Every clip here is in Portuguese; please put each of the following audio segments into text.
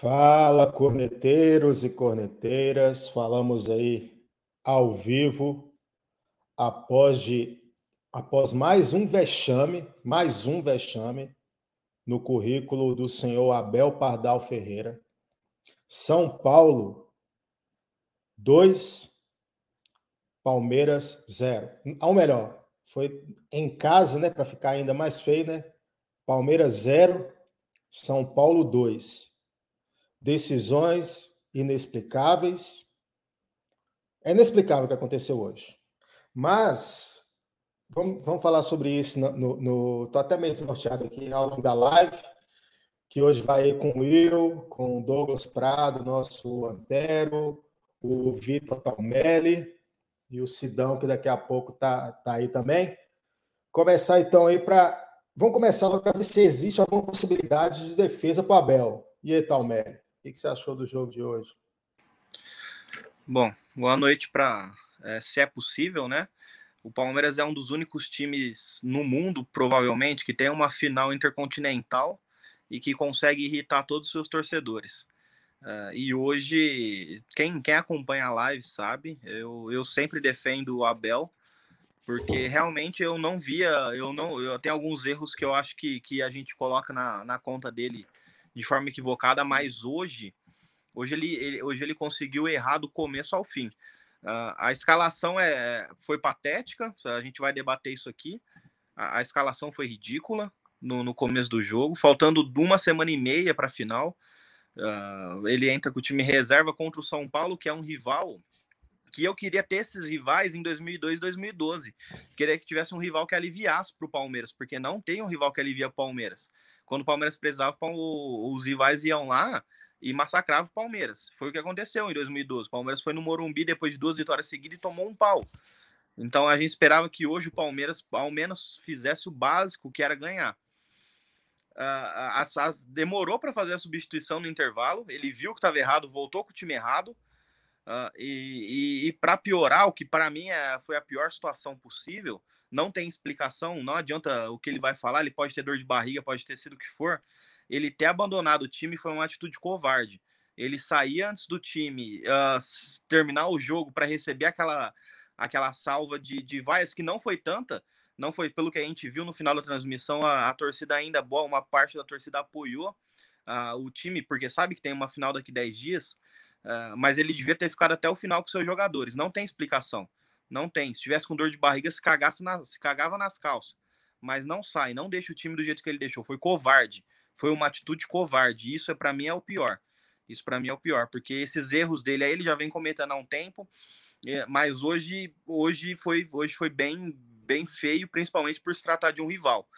Fala, corneteiros e corneteiras. Falamos aí ao vivo após de após mais um vexame, mais um vexame no currículo do senhor Abel Pardal Ferreira. São Paulo 2 Palmeiras 0. Ou melhor, foi em casa, né, para ficar ainda mais feio, né? Palmeiras 0, São Paulo 2 decisões inexplicáveis. É inexplicável o que aconteceu hoje. Mas vamos, vamos falar sobre isso no. tô até meio desnorteado aqui ao longo da live, que hoje vai com Will, com o Douglas Prado, nosso Antero, o Vitor Palmelli e o Sidão, que daqui a pouco tá, tá aí também. Começar então aí para. Vamos começar para ver se existe alguma possibilidade de defesa para o Abel. E aí, Talmelli? O que você achou do jogo de hoje? Bom, boa noite para, é, se é possível, né? O Palmeiras é um dos únicos times no mundo, provavelmente, que tem uma final intercontinental e que consegue irritar todos os seus torcedores. Uh, e hoje, quem, quem acompanha a live sabe, eu, eu sempre defendo o Abel, porque realmente eu não via, eu não, eu tenho alguns erros que eu acho que, que a gente coloca na, na conta dele de forma equivocada, mas hoje, hoje ele, ele hoje ele conseguiu errar do começo ao fim. Uh, a escalação é, foi patética, a gente vai debater isso aqui. A, a escalação foi ridícula no, no, começo do jogo, faltando uma semana e meia para a final. Uh, ele entra com o time reserva contra o São Paulo, que é um rival que eu queria ter esses rivais em 2002 e 2012. Queria que tivesse um rival que aliviasse para o Palmeiras, porque não tem um rival que alivia o Palmeiras. Quando o Palmeiras precisava, os rivais iam lá e massacravam o Palmeiras. Foi o que aconteceu em 2012. O Palmeiras foi no Morumbi depois de duas vitórias seguidas e tomou um pau. Então a gente esperava que hoje o Palmeiras ao menos fizesse o básico, que era ganhar. Uh, demorou para fazer a substituição no intervalo. Ele viu que estava errado, voltou com o time errado. Uh, e, e, e para piorar, o que para mim é, foi a pior situação possível, não tem explicação, não adianta o que ele vai falar, ele pode ter dor de barriga, pode ter sido o que for. Ele ter abandonado o time foi uma atitude covarde. Ele sair antes do time uh, terminar o jogo para receber aquela, aquela salva de, de vaias que não foi tanta, não foi pelo que a gente viu no final da transmissão, a, a torcida ainda boa, uma parte da torcida apoiou uh, o time, porque sabe que tem uma final daqui 10 dias, uh, mas ele devia ter ficado até o final com seus jogadores. Não tem explicação. Não tem. Se tivesse com dor de barriga, se, cagasse se cagava nas calças. Mas não sai, não deixa o time do jeito que ele deixou. Foi covarde. Foi uma atitude covarde. Isso é para mim é o pior. Isso para mim é o pior, porque esses erros dele aí ele já vem cometendo há um tempo, é, mas hoje hoje foi hoje foi bem bem feio, principalmente por se tratar de um rival.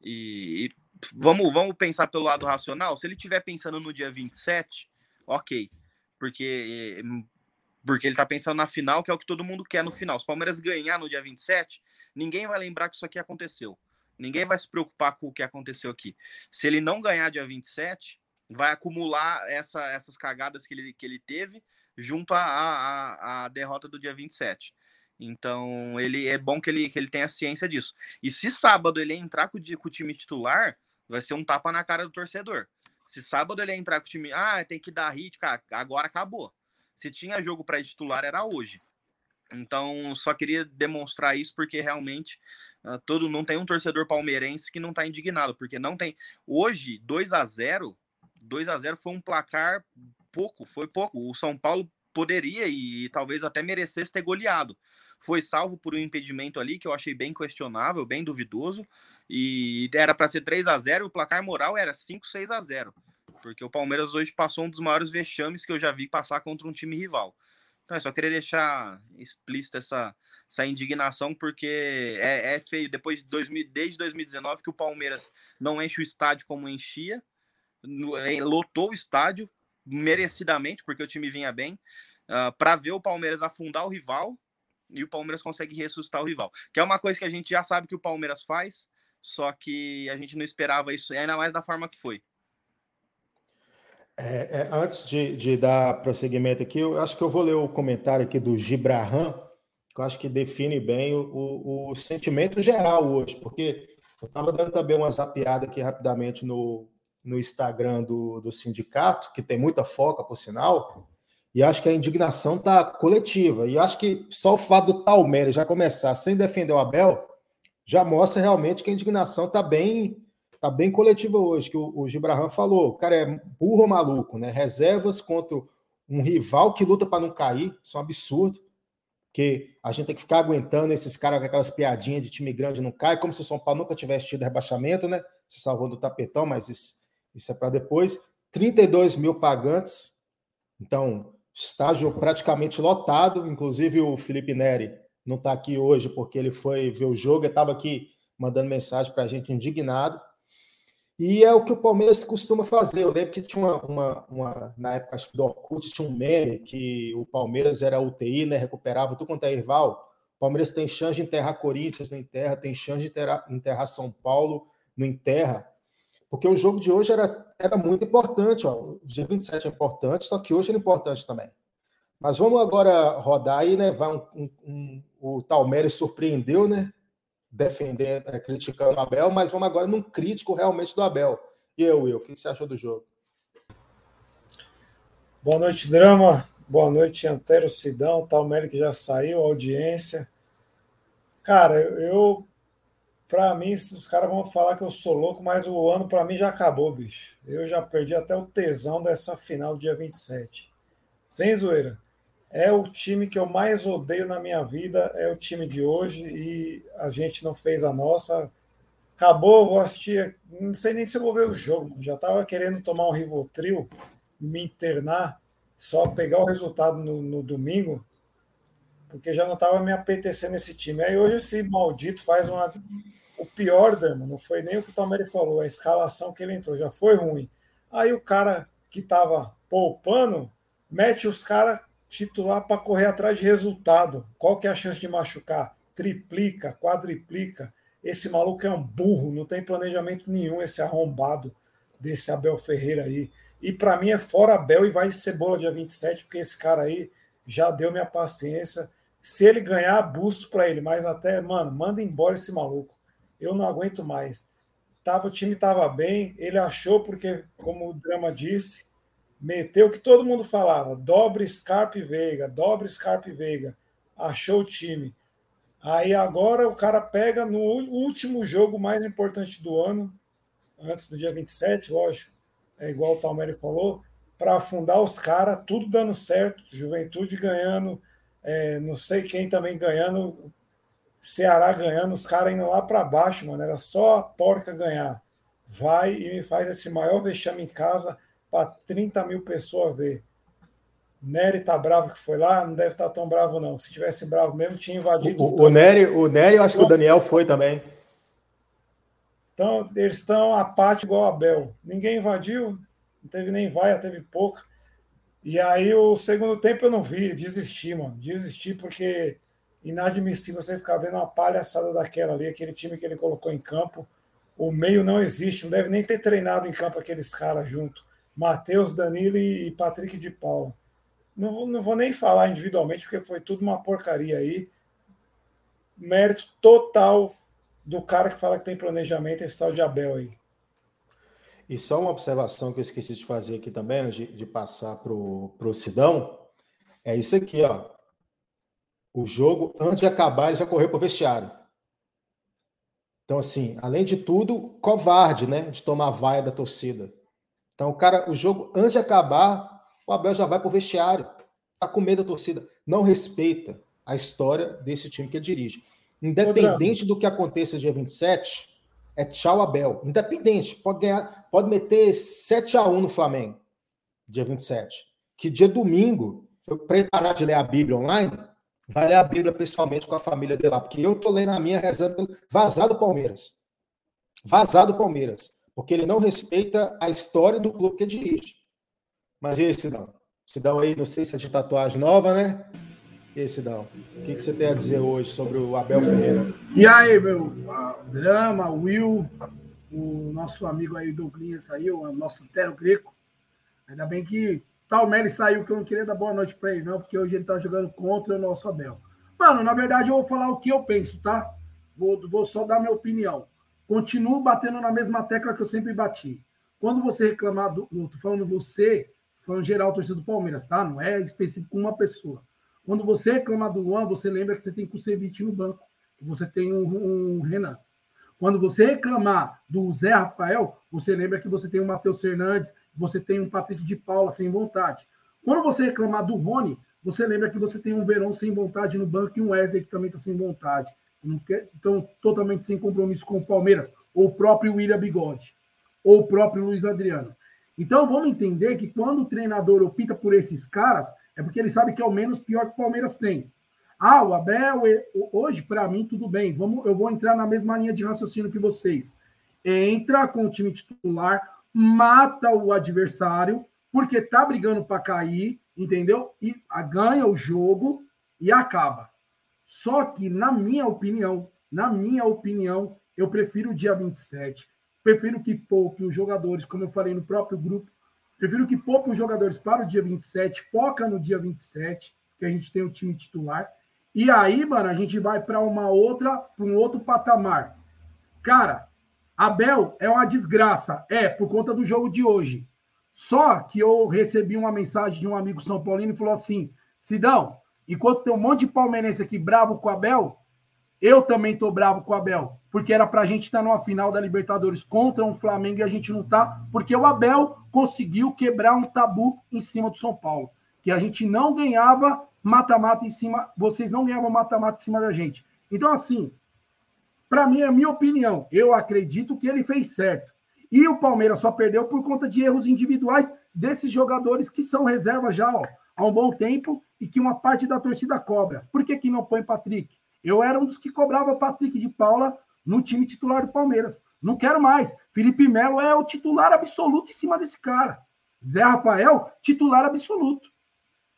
E, e vamos vamos pensar pelo lado racional. Se ele estiver pensando no dia 27, OK. Porque porque ele tá pensando na final, que é o que todo mundo quer no final. Se o Palmeiras ganhar no dia 27, ninguém vai lembrar que isso aqui aconteceu. Ninguém vai se preocupar com o que aconteceu aqui. Se ele não ganhar dia 27, vai acumular essa, essas cagadas que ele, que ele teve junto à, derrota do dia 27. Então, ele é bom que ele, que ele tenha ciência disso. E se sábado ele entrar com com o time titular, vai ser um tapa na cara do torcedor. Se sábado ele entrar com o time, ah, tem que dar hit, cara, agora acabou se tinha jogo para titular era hoje. Então, só queria demonstrar isso porque realmente uh, todo não tem um torcedor palmeirense que não está indignado, porque não tem. Hoje, 2 a 0 2 a 0 foi um placar pouco, foi pouco. O São Paulo poderia e, talvez até merecesse ter goleado. Foi salvo por um impedimento ali que eu achei bem questionável, bem duvidoso, e era para ser 3 a 0 o placar moral era 5, 6 a 0 porque o Palmeiras hoje passou um dos maiores vexames que eu já vi passar contra um time rival. Então, eu só queria deixar explícita essa, essa indignação, porque é, é feio. Depois de 2000, desde 2019 que o Palmeiras não enche o estádio como enchia, lotou o estádio merecidamente, porque o time vinha bem, uh, para ver o Palmeiras afundar o rival e o Palmeiras consegue ressuscitar o rival. Que é uma coisa que a gente já sabe que o Palmeiras faz, só que a gente não esperava isso, ainda mais da forma que foi. É, é, antes de, de, dar prosseguimento aqui, eu acho que eu vou ler o comentário aqui do Gibrahan, que eu acho que define bem o, o, o sentimento geral hoje, porque eu estava dando também uma zapiada aqui rapidamente no, no Instagram do, do sindicato, que tem muita foca, por sinal, e acho que a indignação está coletiva. E acho que só o fato do Palmeiras já começar sem defender o Abel já mostra realmente que a indignação está bem tá bem coletiva hoje, que o, o Gibraham falou. O cara é burro maluco, né? Reservas contra um rival que luta para não cair, isso é um absurdo. Que a gente tem que ficar aguentando esses caras com aquelas piadinhas de time grande não cai, como se o São Paulo nunca tivesse tido rebaixamento, né? Se salvou do tapetão, mas isso, isso é para depois. 32 mil pagantes, então estágio praticamente lotado, inclusive o Felipe Neri não está aqui hoje porque ele foi ver o jogo, estava aqui mandando mensagem para a gente indignado. E é o que o Palmeiras costuma fazer. Eu lembro que tinha uma, uma, uma na época acho que do Orkut, tinha um meme que o Palmeiras era UTI, né? Recuperava tudo quanto é rival. O Palmeiras tem chance de enterrar Corinthians, não enterra, tem chance de enterrar, enterrar São Paulo, não enterra. Porque o jogo de hoje era, era muito importante. Ó. O dia 27 é importante, só que hoje é importante também. Mas vamos agora rodar aí, né? Vai um, um, um, o Talmeres surpreendeu, né? Defendendo, é, criticando o Abel, mas vamos agora num crítico realmente do Abel. E eu, Will, o que você achou do jogo? Boa noite, Drama. Boa noite, Antero Sidão, Talmeres que já saiu, audiência. Cara, eu para mim, os caras vão falar que eu sou louco, mas o ano para mim já acabou, bicho. Eu já perdi até o tesão dessa final do dia 27. Sem zoeira. É o time que eu mais odeio na minha vida, é o time de hoje e a gente não fez a nossa. Acabou, vou assistir, não sei nem se vou ver o jogo. Já estava querendo tomar um Rivotril, me internar, só pegar o resultado no, no domingo, porque já não estava me apetecendo esse time. Aí hoje esse maldito faz uma o pior, Dama, não foi nem o que o Tomeri falou, a escalação que ele entrou já foi ruim. Aí o cara que estava poupando mete os caras titular para correr atrás de resultado. Qual que é a chance de machucar? Triplica, quadriplica. Esse maluco é um burro, não tem planejamento nenhum esse arrombado desse Abel Ferreira aí. E para mim é fora Abel e vai cebola dia 27, porque esse cara aí já deu minha paciência. Se ele ganhar, busto para ele, mas até, mano, manda embora esse maluco eu não aguento mais. Tava, o time estava bem, ele achou, porque, como o Drama disse, meteu que todo mundo falava: dobre Scarpe Veiga, dobre Scarpe Veiga. Achou o time. Aí agora o cara pega no último jogo mais importante do ano, antes do dia 27, lógico, é igual o Talmere falou, para afundar os caras, tudo dando certo, Juventude ganhando, é, não sei quem também ganhando, Ceará ganhando, os caras indo lá para baixo, mano. Era só a porca ganhar. Vai e me faz esse maior vexame em casa para 30 mil pessoas ver. Nery tá bravo que foi lá, não deve estar tá tão bravo, não. Se tivesse bravo mesmo, tinha invadido. O, o, Nery, o Nery, eu acho que o Daniel foi também. Então, eles estão apáticos igual a Abel. Ninguém invadiu, não teve nem vaia, teve pouca. E aí, o segundo tempo eu não vi, desisti, mano. Desisti porque inadmissível você ficar vendo uma palhaçada daquela ali, aquele time que ele colocou em campo. O meio não existe, não deve nem ter treinado em campo aqueles caras junto. Matheus, Danilo e Patrick de Paula. Não, não vou nem falar individualmente, porque foi tudo uma porcaria aí. Mérito total do cara que fala que tem planejamento, esse tal de Abel aí. E só uma observação que eu esqueci de fazer aqui também, de, de passar para o Sidão, é isso aqui, ó o jogo, antes de acabar, ele já correu para o vestiário. Então, assim, além de tudo, covarde, né? De tomar vaia da torcida. Então, o cara, o jogo, antes de acabar, o Abel já vai para o vestiário. Tá com medo da torcida. Não respeita a história desse time que ele dirige. Independente do que aconteça dia 27, é tchau Abel. Independente, pode ganhar, pode meter 7 a 1 no Flamengo, dia 27. Que dia domingo, eu preparar de ler a Bíblia online, vai ler a Bíblia pessoalmente com a família dele lá, porque eu tô lendo a minha rezando vazado Palmeiras. Vazado Palmeiras. Porque ele não respeita a história do clube que dirige. Mas e aí, Sidão? Sidão aí, não sei se é de tatuagem nova, né? E aí? O que, que você tem a dizer hoje sobre o Abel Ferreira? E aí, meu drama, Will, o nosso amigo aí, Douglas, saiu, o nosso Tero Greco. Ainda bem que tal Meli saiu, que eu não queria dar boa noite para ele, não, porque hoje ele tá jogando contra o nosso Abel. Mano, na verdade, eu vou falar o que eu penso, tá? Vou, vou só dar minha opinião. Continuo batendo na mesma tecla que eu sempre bati. Quando você reclamar do. Tô falando você, falando geral, torcida do Palmeiras, tá? Não é específico uma pessoa. Quando você reclamar do Luan, você lembra que você tem Kusevich no banco, que você tem um, um Renan. Quando você reclamar do Zé Rafael, você lembra que você tem o Matheus Fernandes, você tem um Patrick de Paula sem vontade. Quando você reclamar do Rony, você lembra que você tem um Verão sem vontade no banco e um Wesley que também está sem vontade. Então, totalmente sem compromisso com o Palmeiras, ou o próprio William Bigode, ou o próprio Luiz Adriano. Então, vamos entender que quando o treinador opta por esses caras, é porque ele sabe que é o menos pior que o Palmeiras tem. Ah, o Abel, hoje, para mim, tudo bem. Vamos, eu vou entrar na mesma linha de raciocínio que vocês. Entra com o time titular, mata o adversário, porque tá brigando para cair, entendeu? E ganha o jogo e acaba. Só que, na minha opinião, na minha opinião, eu prefiro o dia 27. Prefiro que poupe os jogadores, como eu falei no próprio grupo. Prefiro que poupe os jogadores para o dia 27, foca no dia 27, que a gente tem o time titular e aí, mano, a gente vai para uma outra, para um outro patamar. Cara, Abel é uma desgraça, é por conta do jogo de hoje. Só que eu recebi uma mensagem de um amigo São Paulino e falou assim: Sidão, enquanto tem um monte de palmeirense aqui bravo com o Abel, eu também tô bravo com o Abel, porque era pra gente estar tá numa final da Libertadores contra um Flamengo e a gente não tá, porque o Abel conseguiu quebrar um tabu em cima do São Paulo, que a gente não ganhava mata-mata em cima, vocês não ganhavam mata-mata em cima da gente. Então, assim, para mim, é a minha opinião. Eu acredito que ele fez certo. E o Palmeiras só perdeu por conta de erros individuais desses jogadores que são reserva já ó, há um bom tempo e que uma parte da torcida cobra. Por que, que não põe Patrick? Eu era um dos que cobrava Patrick de Paula no time titular do Palmeiras. Não quero mais. Felipe Melo é o titular absoluto em cima desse cara. Zé Rafael, titular absoluto.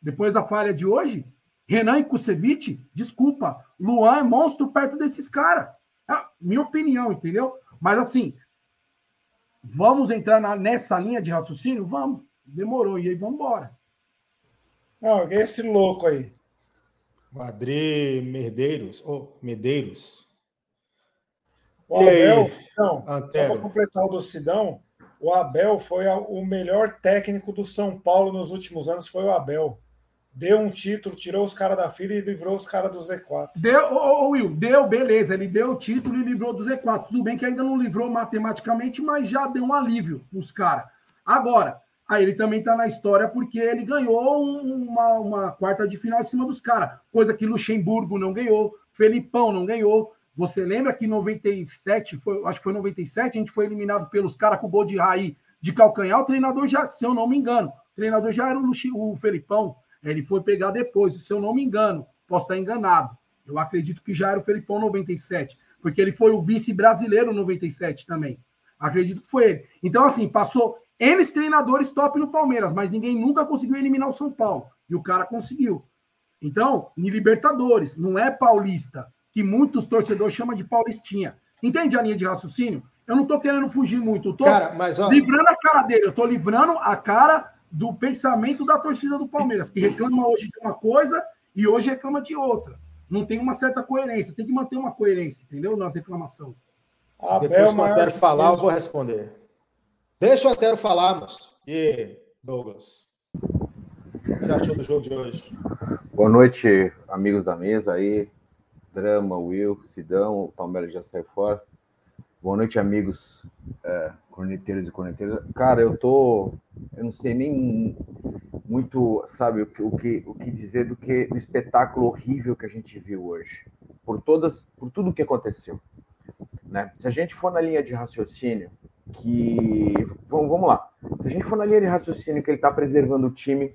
Depois da falha de hoje, Renan e Kusevich, desculpa, Luan é monstro perto desses caras. É minha opinião, entendeu? Mas assim, vamos entrar na, nessa linha de raciocínio? Vamos. Demorou, e aí vamos embora. Não, é esse louco aí. O Adri Medeiros, ou oh, Medeiros. O Abel, não, só para completar o do Sidão, o Abel foi o melhor técnico do São Paulo nos últimos anos, foi o Abel deu um título, tirou os caras da fila e livrou os caras do Z4. Deu, ô, ô, Will, deu, beleza, ele deu o título e livrou do Z4. Tudo bem que ainda não livrou matematicamente, mas já deu um alívio nos caras. Agora, aí ele também tá na história porque ele ganhou uma, uma quarta de final em cima dos caras, coisa que Luxemburgo não ganhou, Felipão não ganhou. Você lembra que em 97, foi, acho que foi 97, a gente foi eliminado pelos caras com o gol de Raí de calcanhar, o treinador já, se eu não me engano, o treinador já era o, Luxi, o Felipão, ele foi pegar depois, se eu não me engano. Posso estar enganado. Eu acredito que já era o Felipão 97, porque ele foi o vice brasileiro 97 também. Acredito que foi ele. Então, assim, passou N treinadores top no Palmeiras, mas ninguém nunca conseguiu eliminar o São Paulo. E o cara conseguiu. Então, em Libertadores, não é paulista, que muitos torcedores chamam de paulistinha. Entende a linha de raciocínio? Eu não tô querendo fugir muito, eu tô cara, mas, ó... livrando a cara dele, eu tô livrando a cara do pensamento da torcida do Palmeiras, que reclama hoje de uma coisa e hoje reclama de outra. Não tem uma certa coerência, tem que manter uma coerência, entendeu? Nas reclamações. Depois que o Antero falar, eu vou responder. Deixa o Antero falar, moço. E Douglas, o que você achou do jogo de hoje? Boa noite, amigos da mesa aí. Drama, Will, Sidão, o Palmeiras já saiu fora. Boa noite, amigos é, corneteiros e corneteiras. Cara, eu tô. Eu não sei nem muito, sabe, o que, o que, o que dizer do que do espetáculo horrível que a gente viu hoje. Por todas, por tudo que aconteceu. Né? Se a gente for na linha de raciocínio, que. Vamos, lá. Se a gente for na linha de raciocínio que ele está preservando o time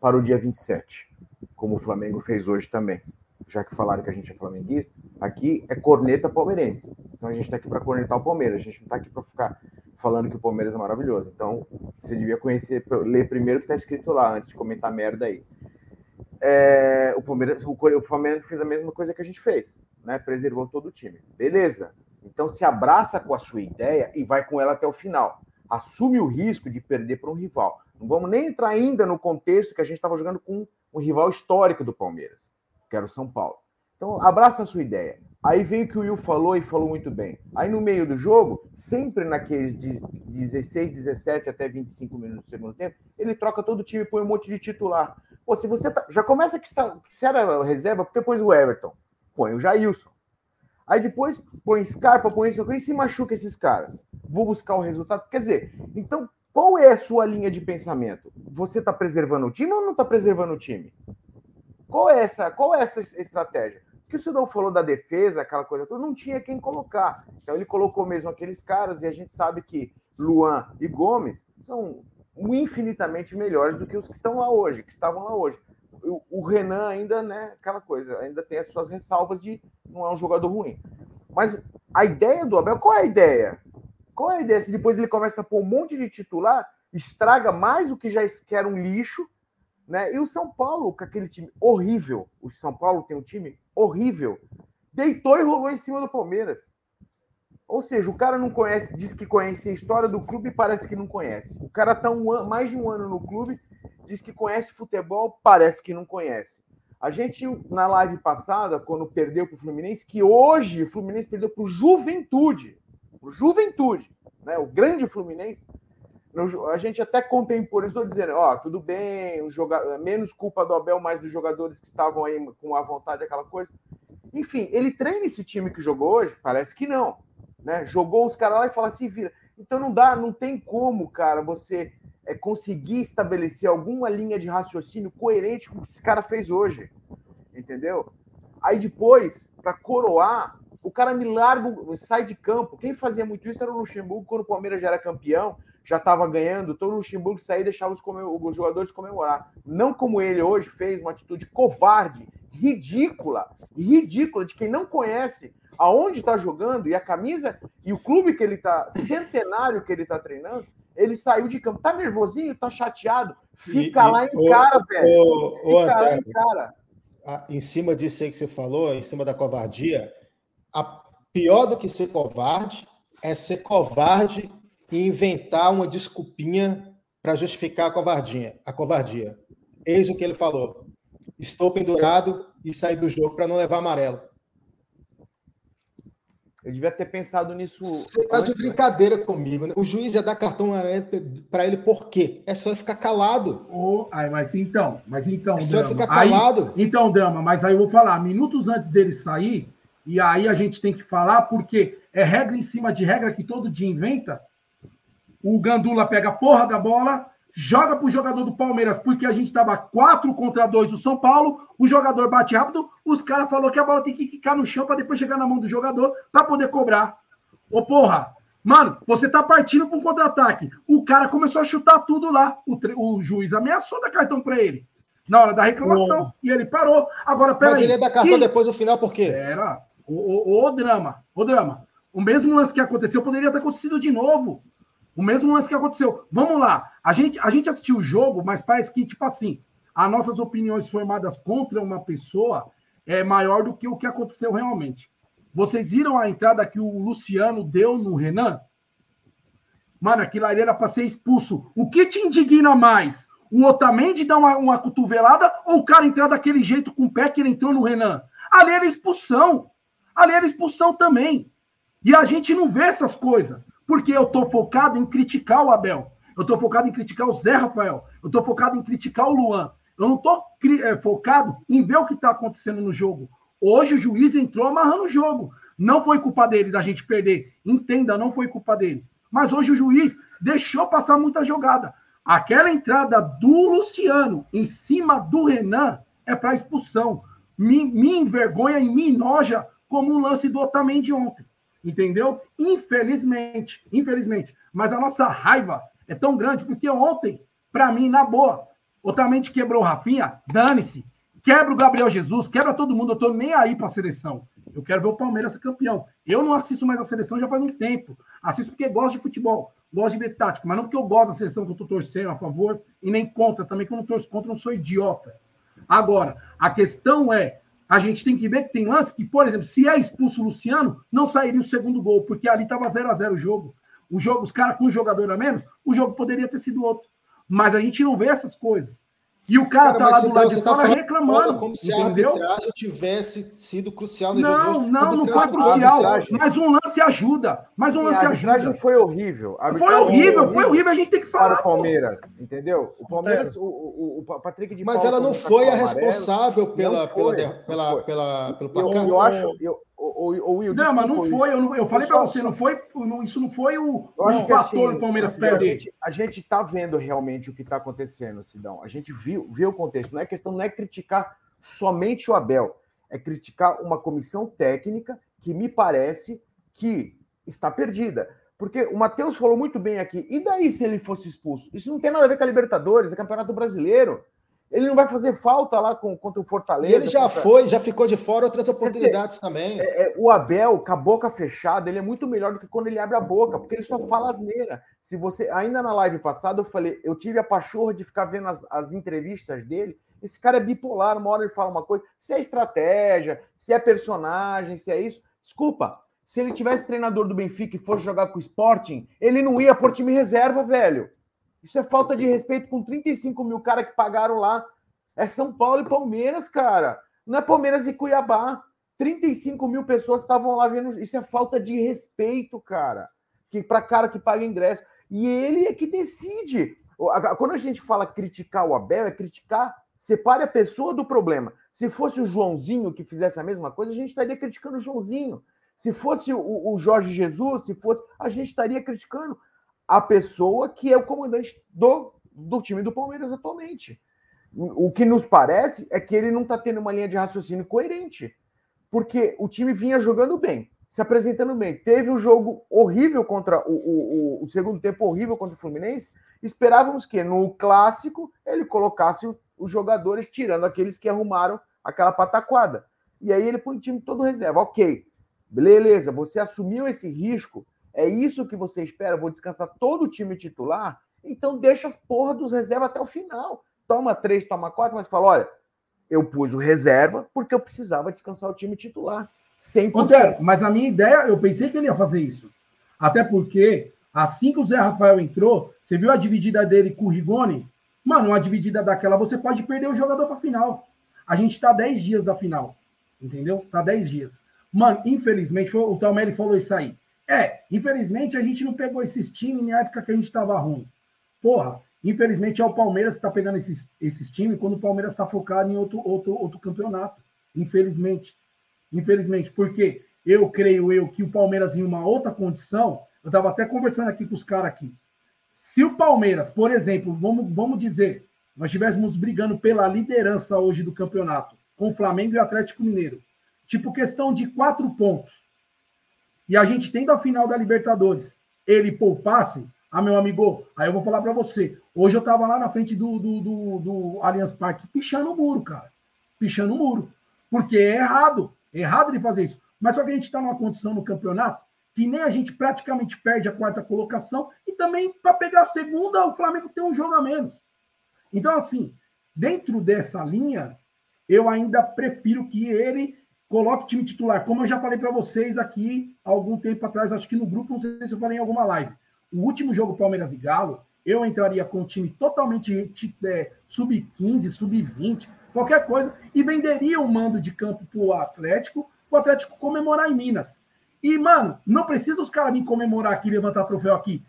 para o dia 27, como o Flamengo fez hoje também já que falaram que a gente é flamenguista, aqui é corneta palmeirense. Então a gente está aqui para cornetar o Palmeiras, a gente não está aqui para ficar falando que o Palmeiras é maravilhoso. Então, você devia conhecer, ler primeiro o que está escrito lá, antes de comentar merda aí. É, o, Palmeiras, o, o Palmeiras fez a mesma coisa que a gente fez, né? Preservou todo o time. Beleza. Então se abraça com a sua ideia e vai com ela até o final. Assume o risco de perder para um rival. Não vamos nem entrar ainda no contexto que a gente estava jogando com um rival histórico do Palmeiras, que era o São Paulo. Então, abraça a sua ideia. Aí veio o que o Will falou e falou muito bem. Aí no meio do jogo, sempre naqueles 16, 17 até 25 minutos do segundo tempo, ele troca todo o time e põe um monte de titular. Pô, se você tá, já começa que, está, que se era reserva, porque depois o Everton, põe o Jailson. Aí depois põe Scarpa, põe isso, e se machuca esses caras. Vou buscar o resultado. Quer dizer, então qual é a sua linha de pensamento? Você está preservando o time ou não está preservando o time? Qual é essa, qual é essa estratégia? que o Sidão falou da defesa, aquela coisa toda, não tinha quem colocar. Então ele colocou mesmo aqueles caras, e a gente sabe que Luan e Gomes são infinitamente melhores do que os que estão lá hoje, que estavam lá hoje. O, o Renan ainda, né, aquela coisa, ainda tem as suas ressalvas de não é um jogador ruim. Mas a ideia do Abel, qual é a ideia? Qual é a ideia? Se depois ele começa a pôr um monte de titular, estraga mais do que já era um lixo, né? E o São Paulo, com aquele time horrível, o São Paulo tem um time horrível, deitou e rolou em cima do Palmeiras. Ou seja, o cara não conhece, diz que conhece a história do clube e parece que não conhece. O cara está um ano, mais de um ano no clube, diz que conhece futebol, parece que não conhece. A gente, na live passada, quando perdeu para o Fluminense, que hoje o Fluminense perdeu para o Juventude, o Juventude, né? o grande Fluminense, a gente até contemporâneo, dizendo, ó, tudo bem, o joga... menos culpa do Abel, mais dos jogadores que estavam aí com a vontade, aquela coisa. Enfim, ele treina esse time que jogou hoje? Parece que não. Né? Jogou os caras lá e fala assim, vira. Então não dá, não tem como, cara, você é, conseguir estabelecer alguma linha de raciocínio coerente com o que esse cara fez hoje. Entendeu? Aí depois, para coroar, o cara me larga, sai de campo. Quem fazia muito isso era o Luxemburgo quando o Palmeiras já era campeão já estava ganhando, todo o Luxemburgo sair e deixava os, os, jogadores comemorar. Não como ele hoje fez uma atitude covarde, ridícula, ridícula, de quem não conhece aonde está jogando e a camisa e o clube que ele está, centenário que ele está treinando, ele saiu de campo. Tá nervosinho, tá chateado. Fica e, lá em cara, velho. O, Fica o lá em cara. Em cima disso aí que você falou, em cima da covardia, a, pior do que ser covarde é ser covarde e inventar uma desculpinha para justificar a covardia, a covardia. Eis o que ele falou. Estou pendurado e saí do jogo para não levar amarelo. Eu devia ter pensado nisso. Você está de né? brincadeira comigo, né? O juiz ia dar cartão para ele por quê? É só ficar calado. Oh, aí, mas então, mas então. É só drama. ficar calado. Aí, então, Drama, mas aí eu vou falar, minutos antes dele sair, e aí a gente tem que falar, porque é regra em cima de regra que todo dia inventa o Gandula pega a porra da bola, joga pro jogador do Palmeiras, porque a gente tava 4 contra 2 do São Paulo, o jogador bate rápido, os caras falou que a bola tem que ficar no chão para depois chegar na mão do jogador para poder cobrar. Ô porra, mano, você tá partindo para um contra-ataque. O cara começou a chutar tudo lá. O, o juiz ameaçou dar cartão para ele. Na hora da reclamação. E ele parou. Agora, peraí. Mas ele ia dar cartão que... depois do final, por quê? Era. O, o, o drama. O drama. O mesmo lance que aconteceu poderia ter acontecido de novo. O mesmo lance que aconteceu. Vamos lá. A gente, a gente assistiu o jogo, mas parece que, tipo assim, as nossas opiniões formadas contra uma pessoa é maior do que o que aconteceu realmente. Vocês viram a entrada que o Luciano deu no Renan? Mano, aquilo ali era para ser expulso. O que te indigna mais? O Otamendi dar uma, uma cotovelada ou o cara entrar daquele jeito com o pé que ele entrou no Renan? Ali era expulsão. Ali era expulsão também. E a gente não vê essas coisas. Porque eu estou focado em criticar o Abel. Eu estou focado em criticar o Zé Rafael. Eu estou focado em criticar o Luan. Eu não estou é, focado em ver o que está acontecendo no jogo. Hoje o juiz entrou amarrando o jogo. Não foi culpa dele da gente perder. Entenda, não foi culpa dele. Mas hoje o juiz deixou passar muita jogada. Aquela entrada do Luciano em cima do Renan é para expulsão. Me, me envergonha e me enoja como o lance do Otamendi ontem. Entendeu? Infelizmente, infelizmente. Mas a nossa raiva é tão grande, porque ontem, para mim, na boa, Otamendi quebrou o Rafinha, dane-se. Quebra o Gabriel Jesus, quebra todo mundo. Eu tô nem aí pra seleção. Eu quero ver o Palmeiras ser campeão. Eu não assisto mais a seleção já faz um tempo. Assisto porque gosto de futebol. gosto de ver tática, mas não porque eu gosto da seleção que eu tô torcendo a favor e nem contra, também que eu não torço contra, eu não sou idiota. Agora, a questão é, a gente tem que ver que tem lance que, por exemplo, se é expulso o Luciano, não sairia o segundo gol, porque ali tava 0 a 0 o jogo. O jogo, os caras com um jogador a menos, o jogo poderia ter sido outro. Mas a gente não vê essas coisas. E o cara, cara tá lá do lado de tá fora reclamando. Como se entendeu? a arbitragem tivesse sido crucial no não, jogo. Não, não foi crucial. Mas um lance ajuda. Mas um lance ajuda. A arbitragem foi horrível. Foi horrível, foi horrível. A gente tem que falar. Para o Palmeiras, entendeu? O Palmeiras, o, o, o Patrick de Mas ela não foi a responsável pela, pela, pela, pela, pelo placar. Eu, eu acho. Eu, o, o não, mas não foi. Eu, não, eu falei para você, não foi. Não, isso não foi o, o fator assim, do Palmeiras assim, perder. A gente está vendo realmente o que está acontecendo, Sidão. A gente viu, viu o contexto. Não é questão, não é criticar somente o Abel, é criticar uma comissão técnica que me parece que está perdida. Porque o Matheus falou muito bem aqui. E daí se ele fosse expulso? Isso não tem nada a ver com a Libertadores, é Campeonato Brasileiro. Ele não vai fazer falta lá com, contra o Fortaleza. E ele já contra... foi, já ficou de fora outras oportunidades é, também. É, é, o Abel, com a boca fechada, ele é muito melhor do que quando ele abre a boca, porque ele só fala asneira. Se você, ainda na live passada, eu falei, eu tive a pachorra de ficar vendo as, as entrevistas dele. Esse cara é bipolar, uma hora ele fala uma coisa, se é estratégia, se é personagem, se é isso. Desculpa, se ele tivesse treinador do Benfica e fosse jogar com o Sporting, ele não ia por time reserva, velho. Isso é falta de respeito com 35 mil caras que pagaram lá. É São Paulo e Palmeiras, cara. Não é Palmeiras e Cuiabá. 35 mil pessoas estavam lá vendo. Isso é falta de respeito, cara. Que para cara que paga ingresso. E ele é que decide. Quando a gente fala criticar o Abel, é criticar, separe a pessoa do problema. Se fosse o Joãozinho que fizesse a mesma coisa, a gente estaria criticando o Joãozinho. Se fosse o, o Jorge Jesus, se fosse, a gente estaria criticando a pessoa que é o comandante do, do time do Palmeiras atualmente. O que nos parece é que ele não está tendo uma linha de raciocínio coerente, porque o time vinha jogando bem, se apresentando bem. Teve um jogo horrível contra o, o, o segundo tempo horrível contra o Fluminense. Esperávamos que no clássico ele colocasse os jogadores tirando aqueles que arrumaram aquela pataquada. E aí ele põe o time todo reserva. Ok, beleza, você assumiu esse risco é isso que você espera? Vou descansar todo o time titular? Então deixa as porra dos reservas até o final. Toma três, toma quatro, mas fala: olha, eu pus o reserva porque eu precisava descansar o time titular. 100%. Antero, mas a minha ideia, eu pensei que ele ia fazer isso. Até porque, assim que o Zé Rafael entrou, você viu a dividida dele com o Rigoni? Mano, uma dividida daquela, você pode perder o jogador para final. A gente tá 10 dias da final. Entendeu? Tá 10 dias. Mano, infelizmente, o Talmelli falou isso aí. É, infelizmente a gente não pegou esses times na época que a gente estava ruim. Porra, infelizmente é o Palmeiras que está pegando esses, esses times quando o Palmeiras está focado em outro, outro, outro campeonato. Infelizmente. Infelizmente, porque eu creio eu que o Palmeiras em uma outra condição, eu estava até conversando aqui com os caras aqui. Se o Palmeiras, por exemplo, vamos, vamos dizer, nós estivéssemos brigando pela liderança hoje do campeonato com o Flamengo e o Atlético Mineiro, tipo questão de quatro pontos e a gente tendo a final da Libertadores, ele poupasse, ah, meu amigo, aí eu vou falar para você. Hoje eu tava lá na frente do, do, do, do Allianz Parque pichando o muro, cara. Pichando o muro. Porque é errado. É errado ele fazer isso. Mas só que a gente está numa condição no campeonato que nem a gente praticamente perde a quarta colocação e também para pegar a segunda, o Flamengo tem um jogo a menos. Então, assim, dentro dessa linha, eu ainda prefiro que ele Coloque o time titular. Como eu já falei para vocês aqui há algum tempo atrás, acho que no grupo, não sei se eu falei em alguma live. O último jogo Palmeiras e Galo, eu entraria com o time totalmente é, sub-15, sub-20, qualquer coisa, e venderia o mando de campo para o Atlético, o Atlético comemorar em Minas. E, mano, não precisa os caras virem comemorar aqui, levantar troféu aqui.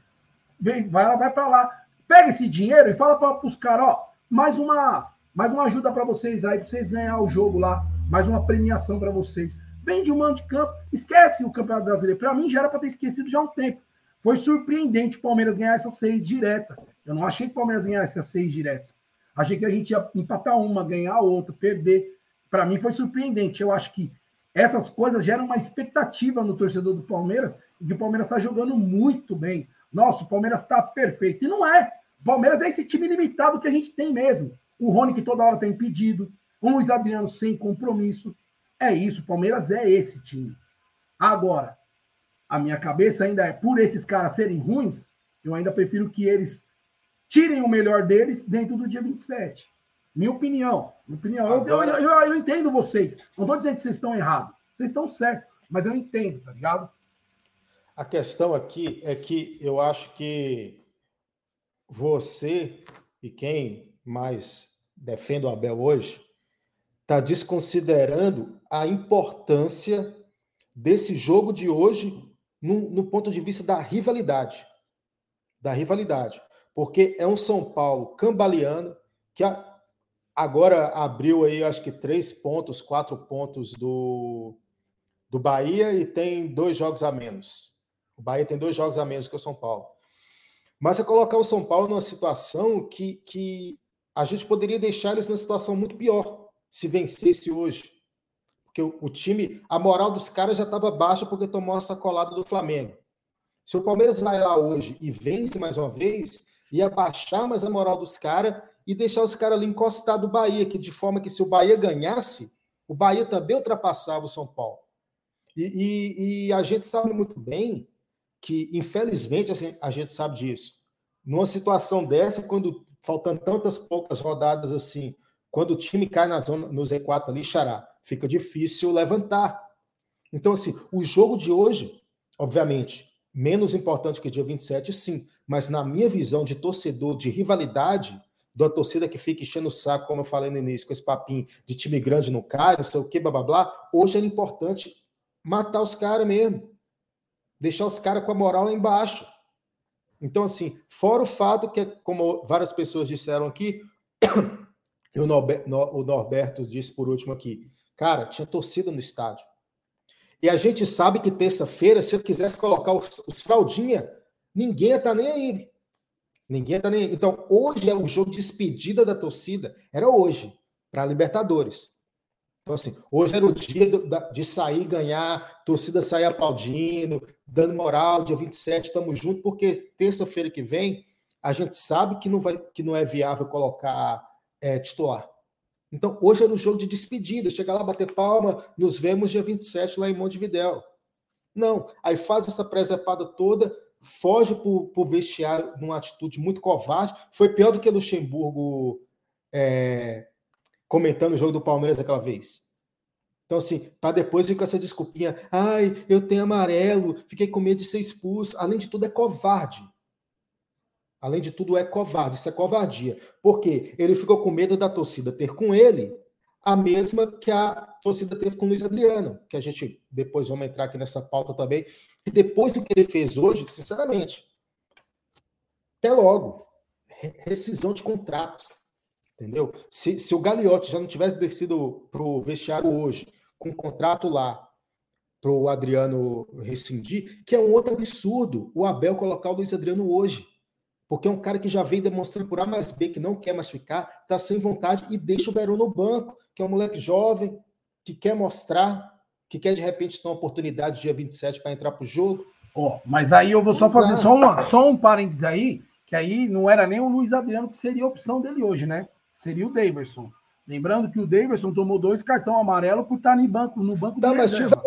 Vem, vai, vai para lá. Pega esse dinheiro e fala para os caras, ó, mais uma, mais uma ajuda para vocês aí, para vocês ganhar o jogo lá mais uma premiação para vocês. Vende um mando de campo, esquece o Campeonato Brasileiro. Para mim já era para ter esquecido já há um tempo. Foi surpreendente o Palmeiras ganhar essas seis direta. Eu não achei que o Palmeiras ganhasse essas seis direta. Achei que a gente ia empatar uma, ganhar outra, perder. Para mim foi surpreendente. Eu acho que essas coisas geram uma expectativa no torcedor do Palmeiras e que o Palmeiras está jogando muito bem. Nossa, o Palmeiras está perfeito. E não é. O Palmeiras é esse time limitado que a gente tem mesmo. O Rony que toda hora tem pedido, o Luiz Adriano sem compromisso. É isso, o Palmeiras é esse time. Agora, a minha cabeça ainda é, por esses caras serem ruins, Eu ainda prefiro que eles tirem o melhor deles dentro do dia 27. Minha opinião. Minha opinião. Agora... Eu, eu, eu, eu, entendo vocês. Não estou dizendo que vocês estão errados. Vocês estão certos. Mas eu entendo, tá ligado? A questão aqui é que eu acho que você e quem mais defende o Abel hoje está desconsiderando a importância desse jogo de hoje no, no, ponto de vista da rivalidade. Da rivalidade. Porque é um São Paulo cambaleando que a, agora abriu aí, acho que três pontos, quatro pontos do, do Bahia e tem dois jogos a menos. O Bahia tem dois jogos a menos que o São Paulo. Mas é colocar o São Paulo numa situação que, que a gente poderia deixar eles numa situação muito pior se vencesse hoje. Porque o, time, a moral dos caras já estava baixa porque tomou a sacolada do Flamengo. Se o Palmeiras vai lá hoje e vence mais uma vez, ia baixar mais a moral dos caras e deixar os caras ali encostados do Bahia, que de forma que se o Bahia ganhasse, o Bahia também ultrapassava o São Paulo. E, e, e a gente sabe muito bem que, infelizmente, assim, a gente sabe disso. Numa situação dessa, quando faltando tantas poucas rodadas assim, quando o time cai na zona, no Z4 ali, xará, fica difícil levantar. Então, assim, o jogo de hoje, obviamente, menos importante que o dia 27, sim, mas na minha visão de torcedor, de rivalidade, da torcida que fica enchendo o saco, como eu falei no início, com esse papinho de time grande no cai, não sei o que, blá blá blá, hoje era importante matar os caras mesmo. Deixar os caras com a moral lá embaixo. Então, assim, fora o fato que, como várias pessoas disseram aqui, e o Norberto disse por último aqui, cara, tinha torcida no estádio. E a gente sabe que terça-feira, se eu quisesse colocar os, os fraldinha, ninguém ia estar tá nem aí. Ninguém tá nem. Então, hoje é o jogo de despedida da torcida. Era hoje, para a Libertadores. Então, assim, hoje era o dia de sair, ganhar, torcida sair aplaudindo, dando moral, dia 27, estamos juntos, porque terça-feira que vem a gente sabe que não, vai, que não é viável colocar é, titular. Então, hoje era o jogo de despedida, chegar lá, bater palma, nos vemos dia 27 lá em Montevidéu. Não, aí faz essa presepada toda, foge para o vestiário numa atitude muito covarde. Foi pior do que Luxemburgo é, comentando o jogo do Palmeiras aquela vez. Então, assim, para depois vir com essa desculpinha, ai, eu tenho amarelo, fiquei com medo de ser expulso. Além de tudo, é covarde. Além de tudo, é covarde, isso é covardia. Por quê? Ele ficou com medo da torcida ter com ele a mesma que a torcida teve com o Luiz Adriano, que a gente depois vamos entrar aqui nessa pauta também, e depois do que ele fez hoje, sinceramente, até logo. Rescisão de contrato. Entendeu? Se, se o Gagliotti já não tivesse descido para o vestiário hoje, com um contrato lá, para o Adriano rescindir, que é um outro absurdo o Abel colocar o Luiz Adriano hoje. Porque é um cara que já vem demonstrando por A mais B que não quer mais ficar, está sem vontade e deixa o Verão no banco, que é um moleque jovem, que quer mostrar, que quer de repente ter uma oportunidade dia 27 para entrar para o jogo. Ó, oh, mas aí eu vou só fazer só, uma, só um parênteses aí, que aí não era nem o Luiz Adriano que seria a opção dele hoje, né? Seria o Daverson. Lembrando que o Daverson tomou dois cartão amarelo por estar no banco, no banco tá, mas tiver,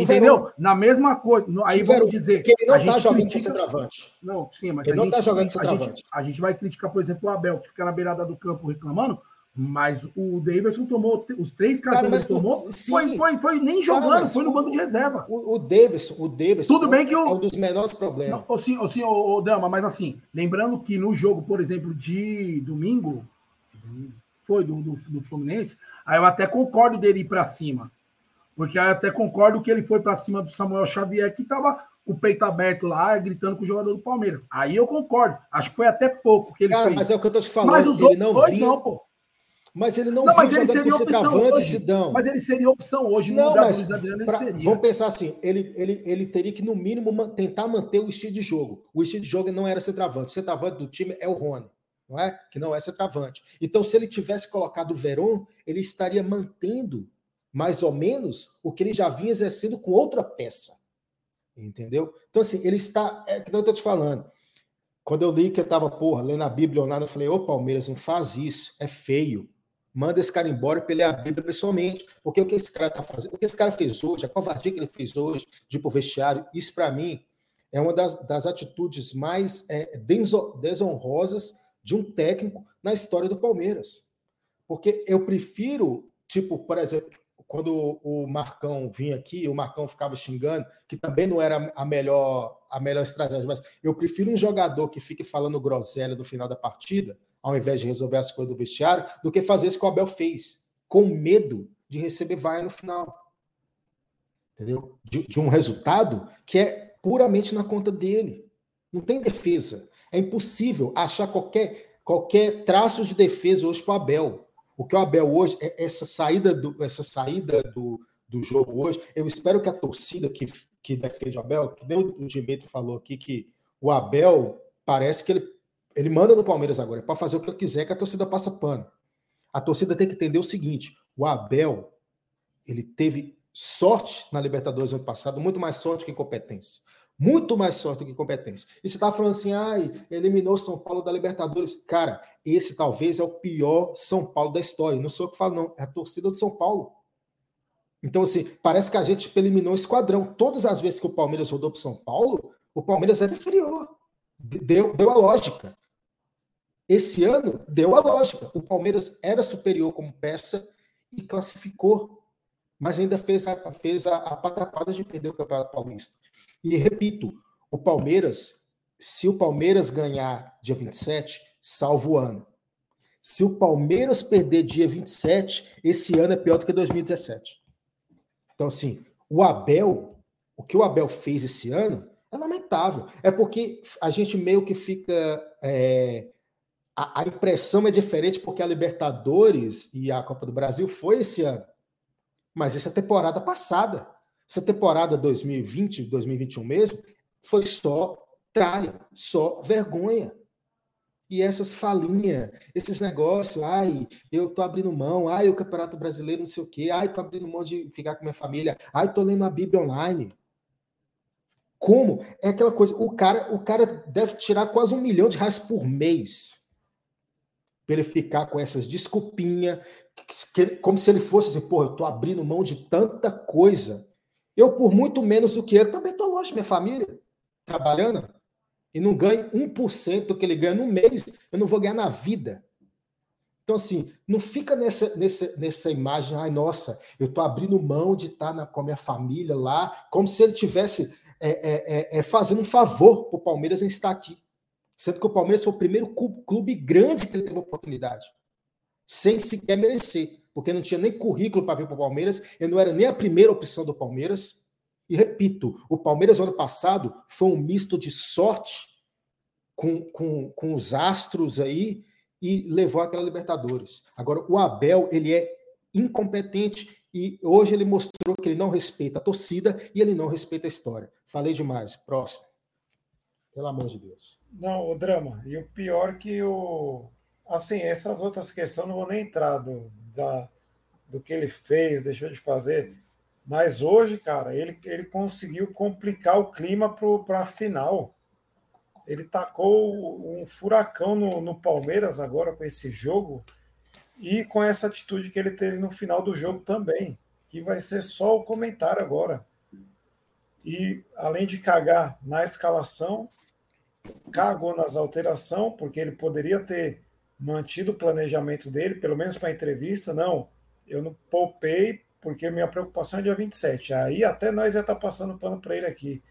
Entendeu? Na mesma coisa. Aí vamos dizer. Que ele não está jogando critica... centroavante. Não, sim, mas ele não está jogando centroavante. A gente, a gente vai criticar, por exemplo, o Abel, que fica na beirada do campo reclamando, mas o Davidson tomou os três cartões Cara, que tomou, foi, foi, foi nem jogando, Cara, foi no banco de reserva. O, o Davidson, o Davidson Tudo bem que o, é um dos menores problemas. Não, sim, sim, o, o Dama, mas assim, lembrando que no jogo, por exemplo, de domingo, foi do, do, do Fluminense, aí eu até concordo dele ir para cima. Porque até concordo que ele foi para cima do Samuel Xavier, que estava com o peito aberto lá, gritando com o jogador do Palmeiras. Aí eu concordo. Acho que foi até pouco que ele Cara, fez. mas é o que eu tô te falando. Mas os ele não dois vinha... não, pô. Mas ele não, não mas ele seria opção hoje. Sidão. Mas ele seria opção hoje. Não, mas Adriano, pra, vamos pensar assim, ele, ele, ele teria que, no mínimo, tentar manter o estilo de jogo. O estilo de jogo não era centroavante. O centroavante do time é o Rony, não é? Que não é centroavante. Então, se ele tivesse colocado o Veron, ele estaria mantendo mais ou menos o que ele já vinha exercendo com outra peça. Entendeu? Então, assim, ele está. É que não estou te falando. Quando eu li que eu estava, porra, lendo a Bíblia ou nada, eu falei, ô Palmeiras, não faz isso, é feio. Manda esse cara embora para ele a Bíblia pessoalmente. Porque o que esse cara está fazendo, o que esse cara fez hoje, a covardia que ele fez hoje, de ir pro vestiário, isso para mim é uma das, das atitudes mais é, desonrosas de um técnico na história do Palmeiras. Porque eu prefiro, tipo, por exemplo, quando o Marcão vinha aqui, o Marcão ficava xingando, que também não era a melhor, a melhor estratégia, mas eu prefiro um jogador que fique falando groselha no final da partida, ao invés de resolver as coisas do vestiário, do que fazer isso que o Abel fez, com medo de receber vai no final. Entendeu? De, de um resultado que é puramente na conta dele. Não tem defesa. É impossível achar qualquer, qualquer traço de defesa hoje para o Abel. O que o Abel hoje, é essa saída do, essa saída do, do jogo hoje, eu espero que a torcida que, que defende o Abel, que nem o Dimitri falou aqui, que o Abel parece que ele, ele manda no Palmeiras agora, é para fazer o que ele quiser, que a torcida passa pano. A torcida tem que entender o seguinte: o Abel ele teve sorte na Libertadores ano passado, muito mais sorte que incompetência. Muito mais sorte do que competência. E você está falando assim, ai, eliminou São Paulo da Libertadores. Cara, esse talvez é o pior São Paulo da história. Não sou eu que falo, não. É a torcida do São Paulo. Então, assim, parece que a gente eliminou o esquadrão. Todas as vezes que o Palmeiras rodou para São Paulo, o Palmeiras era inferior. Deu, deu a lógica. Esse ano, deu a lógica. O Palmeiras era superior como peça e classificou. Mas ainda fez a, fez a, a de perder o Campeonato Paulista. E repito, o Palmeiras, se o Palmeiras ganhar dia 27, salva o ano. Se o Palmeiras perder dia 27, esse ano é pior do que 2017. Então, assim, o Abel, o que o Abel fez esse ano é lamentável. É porque a gente meio que fica. É, a, a, impressão é diferente porque a Libertadores e a Copa do Brasil foi esse ano. Mas essa temporada passada. Essa temporada 2020, 2021 mesmo, foi só tralha, só vergonha. E essas falinhas, esses negócios, ai, eu tô abrindo mão, ai, o Campeonato Brasileiro não sei o quê, ai, tô abrindo mão de ficar com minha família, ai, tô lendo a Bíblia online. Como? É aquela coisa, o cara, o cara deve tirar quase um milhão de reais por mês para ele ficar com essas desculpinhas, como se ele fosse assim, pô, eu tô abrindo mão de tanta coisa eu, por muito menos do que ele, também estou longe minha família, trabalhando, e não ganho 1% do que ele ganha no mês, eu não vou ganhar na vida. Então, assim, não fica nessa, nessa, nessa imagem, ai, nossa, eu estou abrindo mão de estar na, com a minha família lá, como se ele tivesse é, é, é, é fazendo um favor para o Palmeiras em estar aqui. Sendo que o Palmeiras foi o primeiro clube grande que ele teve oportunidade, sem sequer merecer porque não tinha nem currículo para vir para o Palmeiras, ele não era nem a primeira opção do Palmeiras. E repito, o Palmeiras ano passado foi um misto de sorte com, com, com os astros aí e levou aquela Libertadores. Agora, o Abel, ele é incompetente e hoje ele mostrou que ele não respeita a torcida e ele não respeita a história. Falei demais. Próximo. Pelo amor de Deus. Não, o drama. E o pior que o. Assim, essas outras questões não vou nem entrar do, da, do que ele fez, deixou de fazer. Mas hoje, cara, ele, ele conseguiu complicar o clima para a final. Ele tacou um furacão no, no Palmeiras agora com esse jogo e com essa atitude que ele teve no final do jogo também, que vai ser só o comentário agora. E além de cagar na escalação, cagou nas alterações, porque ele poderia ter mantido o planejamento dele, pelo menos para a entrevista, não, eu não poupei porque minha preocupação é dia 27. Aí até nós ia estar tá passando pano para ele aqui.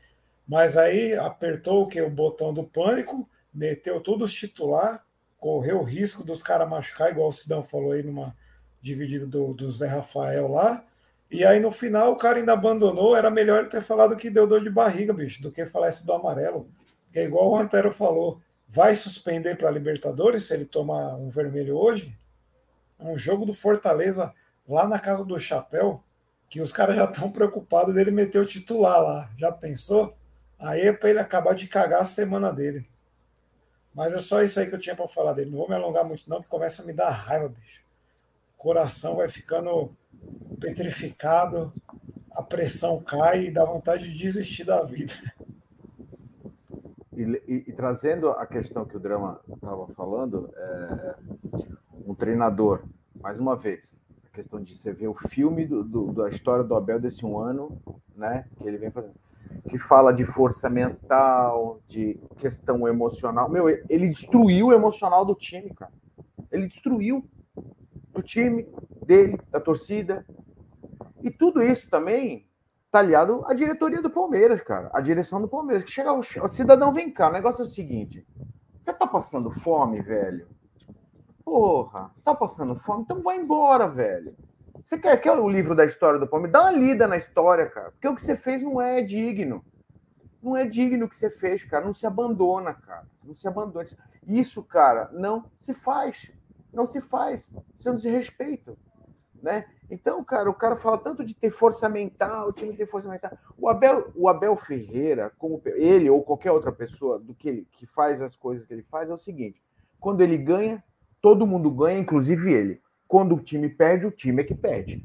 Mas aí apertou o que? O botão do pânico, meteu todos os titular, correu o risco dos caras machucar, igual o Sidão falou aí numa dividida do, do Zé Rafael lá. E aí no final o cara ainda abandonou. Era melhor ele ter falado que deu dor de barriga, bicho, do que falar esse do amarelo. Que é igual o Antero falou vai suspender para a Libertadores se ele tomar um vermelho hoje? É um jogo do Fortaleza lá na casa do Chapéu, que os caras já estão preocupados dele meter o titular lá. Já pensou? Aí é para ele acabar de cagar a semana dele. Mas é só isso aí que eu tinha para falar dele. Não vou me alongar muito, não, que começa a me dar raiva, bicho. O coração vai ficando petrificado, a pressão cai e dá vontade de desistir da vida. E, e, trazendo a questão que o Drama estava falando, é, um treinador, mais uma vez, a questão de você ver o filme do, do, da história do Abel desse um ano, né? Que ele vem fazendo. que fala de força mental, de questão emocional. Meu, ele destruiu o emocional do time, cara. Ele destruiu do time, dele, da torcida. E tudo isso também tá ligado à diretoria do Palmeiras, cara. A direção do Palmeiras. Que chega o, o cidadão, vem cá, o negócio é o seguinte. Você tá passando fome, velho? Porra, você tá passando fome? Então vai embora, velho. Você quer, quer o livro da história do Palmeiras? Dá uma lida na história, cara. Porque o que você fez não é digno. Não é digno o que você fez, cara. Não se abandona, cara. Não se abandona. Isso, cara, não se faz. Não se faz. Isso é um desrespeito. Né? Então, cara, o cara fala tanto de ter força mental, o time tem força mental. O Abel, o Abel Ferreira, como ele ou qualquer outra pessoa do que ele, que faz as coisas que ele faz, é o seguinte: quando ele ganha, todo mundo ganha, inclusive ele. Quando o time perde, o time é que perde.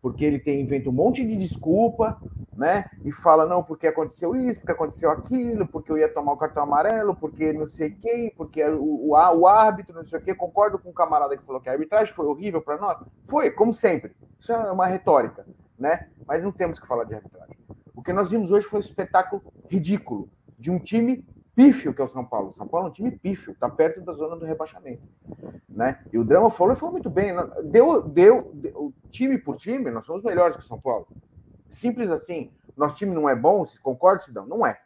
Porque ele tem inventa um monte de desculpa, né? E fala, não, porque aconteceu isso, porque aconteceu aquilo, porque eu ia tomar o cartão amarelo, porque não sei quem, porque o, o, o árbitro, não sei o quê. Concordo com o camarada que falou que a arbitragem foi horrível para nós. Foi, como sempre. Isso é uma retórica, né? Mas não temos que falar de arbitragem. O que nós vimos hoje foi um espetáculo ridículo de um time pífio que é o São Paulo. O São Paulo é um time pífio, está perto da zona do rebaixamento. Né? E o Drama falou falou muito bem. Né? Deu, deu, deu, time por time, nós somos melhores que o São Paulo. Simples assim. Nosso time não é bom, concorda, Sidão? Não é.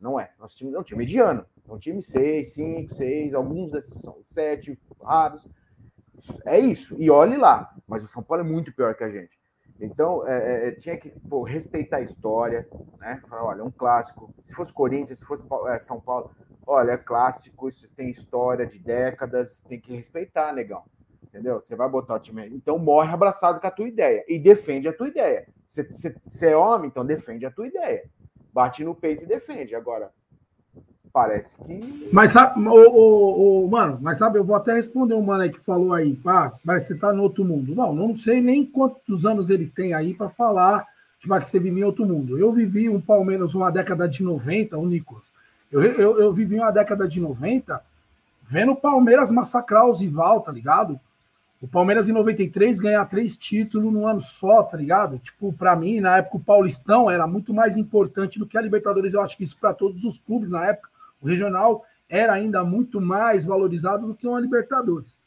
Não é. Nosso time é um time mediano. É um time 6, 5, 6, alguns desses são 7, raros. É isso. E olhe lá. Mas o São Paulo é muito pior que a gente. Então, é, é, é, tinha que pô, respeitar a história, né? Falar, olha, um clássico. Se fosse Corinthians, se fosse é, São Paulo, olha, é clássico, isso tem história de décadas, tem que respeitar, negão. Entendeu? Você vai botar o time. Então, morre abraçado com a tua ideia e defende a tua ideia. Você é homem, então defende a tua ideia. Bate no peito e defende. Agora, parece que. Mas sabe, o, o, o, mano, mas sabe, eu vou até responder um mano aí que falou aí, pá, parece que você tá no outro mundo. Não, não sei nem quantos anos ele tem aí para falar tipo, que você vive em outro mundo. Eu vivi um Palmeiras uma década de 90, o Nicolas. Eu, eu, eu vivi uma década de 90 vendo o Palmeiras massacrar os rival, tá ligado? O Palmeiras em 93 ganhar três títulos num ano só, tá ligado? Tipo, para mim, na época, o Paulistão era muito mais importante do que a Libertadores. Eu acho que isso para todos os clubes na época o regional era ainda muito mais valorizado do que uma Libertadores.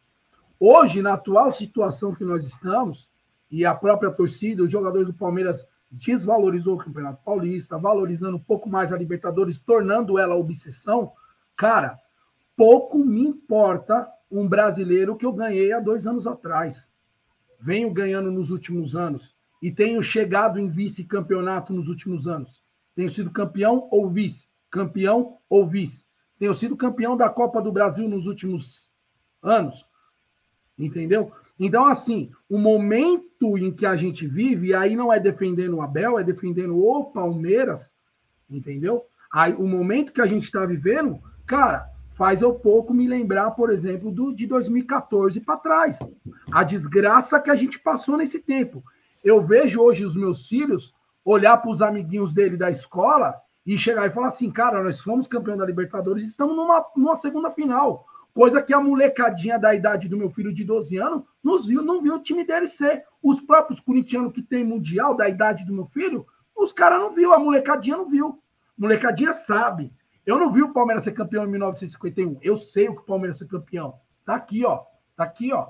Hoje, na atual situação que nós estamos, e a própria torcida, os jogadores do Palmeiras desvalorizou o Campeonato Paulista, valorizando um pouco mais a Libertadores, tornando ela obsessão, cara, pouco me importa um brasileiro que eu ganhei há dois anos atrás. Venho ganhando nos últimos anos e tenho chegado em vice-campeonato nos últimos anos. Tenho sido campeão ou vice campeão ou vice. Tenho sido campeão da Copa do Brasil nos últimos anos. Entendeu? Então, assim, o momento em que a gente vive, aí não é defendendo o Abel, é defendendo o Palmeiras, entendeu? Aí, o momento que a gente está vivendo, cara, faz eu pouco me lembrar, por exemplo, do de 2014 para trás. A desgraça que a gente passou nesse tempo. Eu vejo hoje os meus filhos olhar para os amiguinhos dele da escola e chegar e falar assim, cara, nós fomos campeão da Libertadores e estamos numa, numa segunda final. Coisa que a molecadinha da idade do meu filho de 12 anos nos viu, não viu o time dele ser. Os próprios corintianos que tem mundial da idade do meu filho, os caras não viu, a molecadinha não viu. Molecadinha sabe. Eu não vi o Palmeiras ser campeão em 1951. Eu sei o que o Palmeiras ser campeão. Tá aqui, ó. Tá aqui, ó.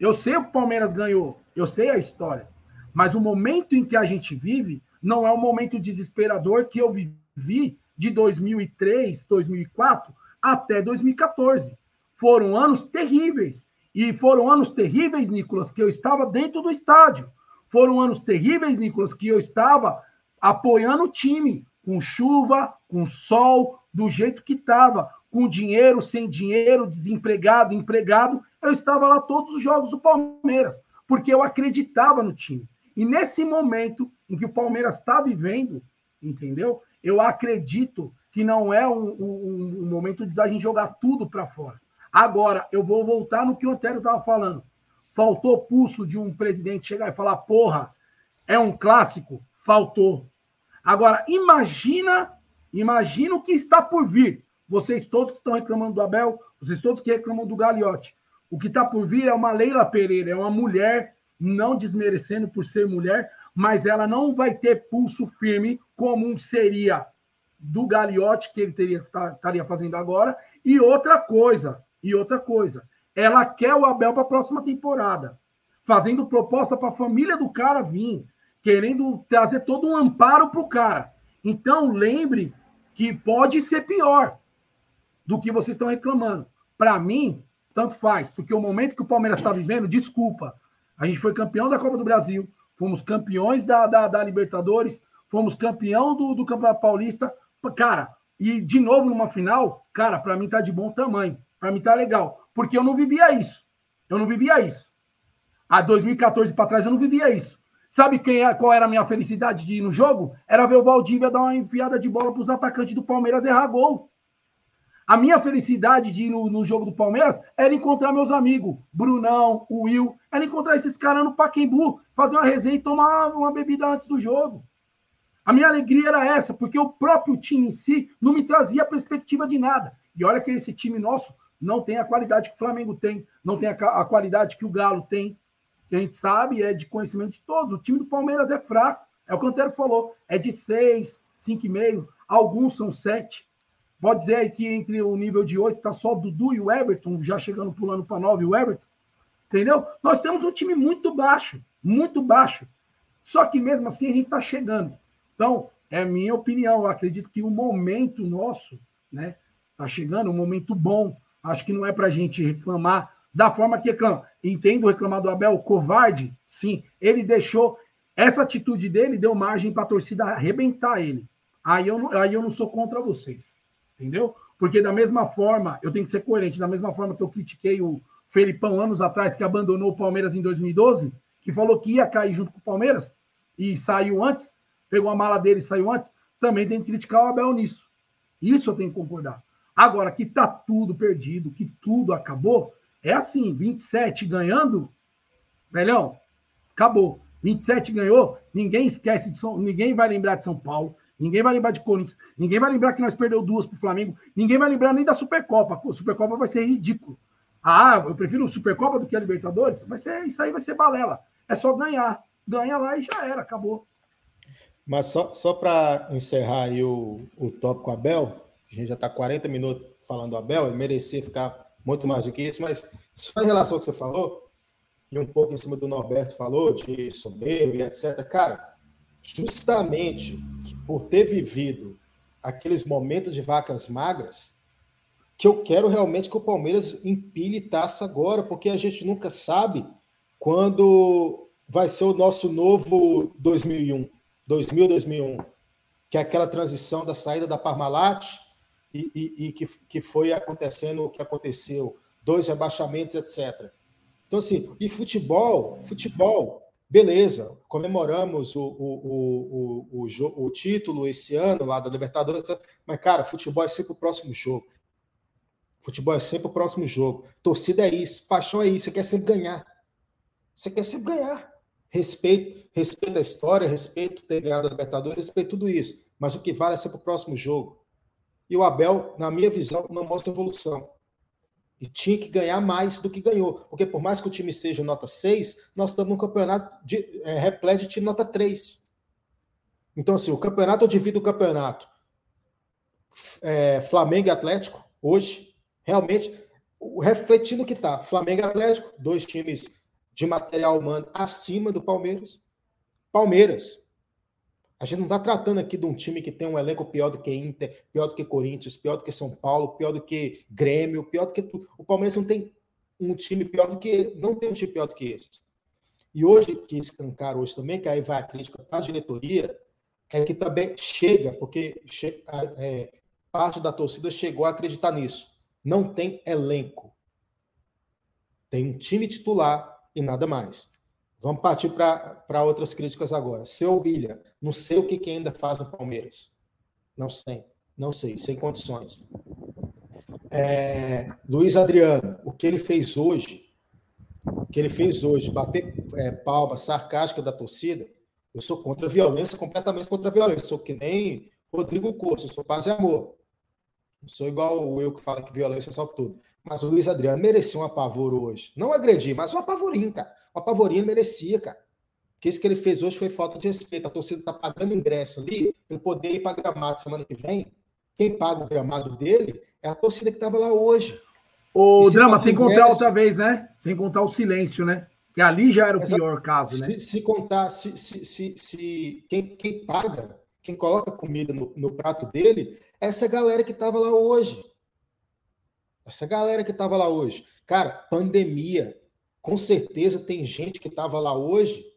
Eu sei o que o Palmeiras ganhou. Eu sei a história. Mas o momento em que a gente vive não é um momento desesperador que eu vivi de 2003, 2004 até 2014. Foram anos terríveis. E foram anos terríveis, Nicolas, que eu estava dentro do estádio. Foram anos terríveis, Nicolas, que eu estava apoiando o time, com chuva, com sol, do jeito que estava, com dinheiro, sem dinheiro, desempregado, empregado. Eu estava lá todos os jogos do Palmeiras, porque eu acreditava no time. E nesse momento em que o Palmeiras está vivendo, entendeu? Eu acredito que não é um, um, um momento de a gente jogar tudo para fora. Agora, eu vou voltar no que o Antero estava falando. Faltou pulso de um presidente chegar e falar: porra, é um clássico? Faltou. Agora, imagina, imagina o que está por vir. Vocês todos que estão reclamando do Abel, vocês todos que reclamam do Gagliotti. O que está por vir é uma Leila Pereira, é uma mulher não desmerecendo por ser mulher, mas ela não vai ter pulso firme como seria do Gagliotti que ele teria tá, estaria fazendo agora. E outra coisa, e outra coisa, ela quer o Abel para a próxima temporada, fazendo proposta para a família do cara vir, querendo trazer todo um amparo para o cara. Então lembre que pode ser pior do que vocês estão reclamando. Para mim, tanto faz, porque o momento que o Palmeiras está vivendo, desculpa, a gente foi campeão da Copa do Brasil, fomos campeões da, da, da Libertadores, fomos campeão do, do Campeonato Paulista, cara, e de novo numa final, cara, para mim tá de bom tamanho, para mim tá legal, porque eu não vivia isso, eu não vivia isso. Há 2014 para trás eu não vivia isso. Sabe quem é, qual era a minha felicidade de ir no jogo? Era ver o Valdívia dar uma enfiada de bola para os atacantes do Palmeiras errar gol. A minha felicidade de ir no, no, jogo do Palmeiras era encontrar meus amigos, Brunão, Will, era encontrar esses caras no Paquembu, fazer uma resenha e tomar uma bebida antes do jogo. A minha alegria era essa, porque o próprio time em si não me trazia perspectiva de nada. E olha que esse time nosso não tem a qualidade que o Flamengo tem, não tem a, a qualidade que o Galo tem, que a gente sabe, é de conhecimento de todos. O time do Palmeiras é fraco, é o que o Antero falou, é de seis, cinco e meio, alguns são sete. Pode dizer aí que entre o nível de 8 está só o Dudu e o Everton, já chegando pulando para 9 o Everton. Entendeu? Nós temos um time muito baixo, muito baixo. Só que mesmo assim a gente está chegando. Então, é minha opinião. Eu acredito que o momento nosso, né? Está chegando, um momento bom. Acho que não é para a gente reclamar da forma que reclama. Entendo reclamar do Abel, covarde, sim. Ele deixou. Essa atitude dele deu margem para a torcida arrebentar ele. Aí eu, não, aí eu não sou contra vocês entendeu? Porque da mesma forma, eu tenho que ser coerente, da mesma forma que eu critiquei o Felipão anos atrás, que abandonou o Palmeiras em 2012, que falou que ia cair junto com o Palmeiras e saiu antes, pegou a mala dele e saiu antes, também tem que criticar o Abel nisso. Isso eu tenho que concordar. Agora, que tá tudo perdido, que tudo acabou, é assim, 27 ganhando, velhão, acabou. 27 ganhou, ninguém esquece de São, ninguém vai lembrar de São Paulo, Ninguém vai lembrar de Corinthians. Ninguém vai lembrar que nós perdeu duas para o Flamengo. Ninguém vai lembrar nem da Supercopa. Pô, Supercopa vai ser ridículo. Ah, eu prefiro Supercopa do que a Libertadores. Ser, isso aí vai ser balela. É só ganhar. Ganha lá e já era, acabou. Mas só, só para encerrar aí o, o tópico Abel, a gente já está 40 minutos falando do Abel, ele merecia ficar muito mais do que isso, mas só em relação ao que você falou, e um pouco em cima do Norberto falou, de soberba e etc. Cara, justamente por ter vivido aqueles momentos de vacas magras, que eu quero realmente que o Palmeiras empilhe taça agora, porque a gente nunca sabe quando vai ser o nosso novo 2001, 2000, 2001, que é aquela transição da saída da Parmalat e, e, e que, que foi acontecendo o que aconteceu, dois rebaixamentos, etc. Então, assim, e futebol, futebol, Beleza, comemoramos o, o, o, o, o título esse ano lá da Libertadores, mas, cara, futebol é sempre o próximo jogo. Futebol é sempre o próximo jogo. Torcida é isso, paixão é isso, você quer sempre ganhar. Você quer sempre ganhar. Respeito, respeito a história, respeito ter ganhado a Libertadores, respeito tudo isso. Mas o que vale é sempre o próximo jogo. E o Abel, na minha visão, não mostra evolução. E tinha que ganhar mais do que ganhou. Porque por mais que o time seja nota 6, nós estamos num campeonato de, é, repleto de time nota 3. Então, assim, o campeonato, eu divido o campeonato. É, Flamengo e Atlético, hoje, realmente, refletindo o que está. Flamengo e Atlético, dois times de material humano acima do Palmeiras. Palmeiras, a gente não está tratando aqui de um time que tem um elenco pior do que Inter, pior do que Corinthians, pior do que São Paulo, pior do que Grêmio, pior do que tudo. O Palmeiras não tem um time pior do que. Não tem um time pior do que esses. E hoje, que escancar hoje também, que aí vai a crítica para a diretoria, é que também chega, porque é, parte da torcida chegou a acreditar nisso. Não tem elenco. Tem um time titular e nada mais. Vamos partir para outras críticas agora. Seu Bilha, não sei o que, que ainda faz no Palmeiras. Não sei, não sei, sem condições. É, Luiz Adriano, o que ele fez hoje, o que ele fez hoje, bater é, palma sarcástica da torcida, eu sou contra a violência, completamente contra a violência. Sou que nem Rodrigo Corso, eu sou paz e amor. Não sou igual o eu que fala que violência sofre tudo. Mas o Luiz Adriano merecia um apavoro hoje. Não agredi, mas um apavorinho, cara. O Apavorinho merecia, cara. que isso que ele fez hoje foi falta de respeito. A torcida está pagando ingresso ali para poder ir para gramado semana que vem. Quem paga o gramado dele é a torcida que estava lá hoje. O Drama, sem ingresso... contar outra vez, né? Sem contar o silêncio, né? Que ali já era o pior caso, né? Se, se contar, se, se, se, se, quem, quem paga, quem coloca comida no, no prato dele, é essa galera que estava lá hoje. Essa galera que estava lá hoje. Cara, pandemia. Com certeza tem gente que estava lá hoje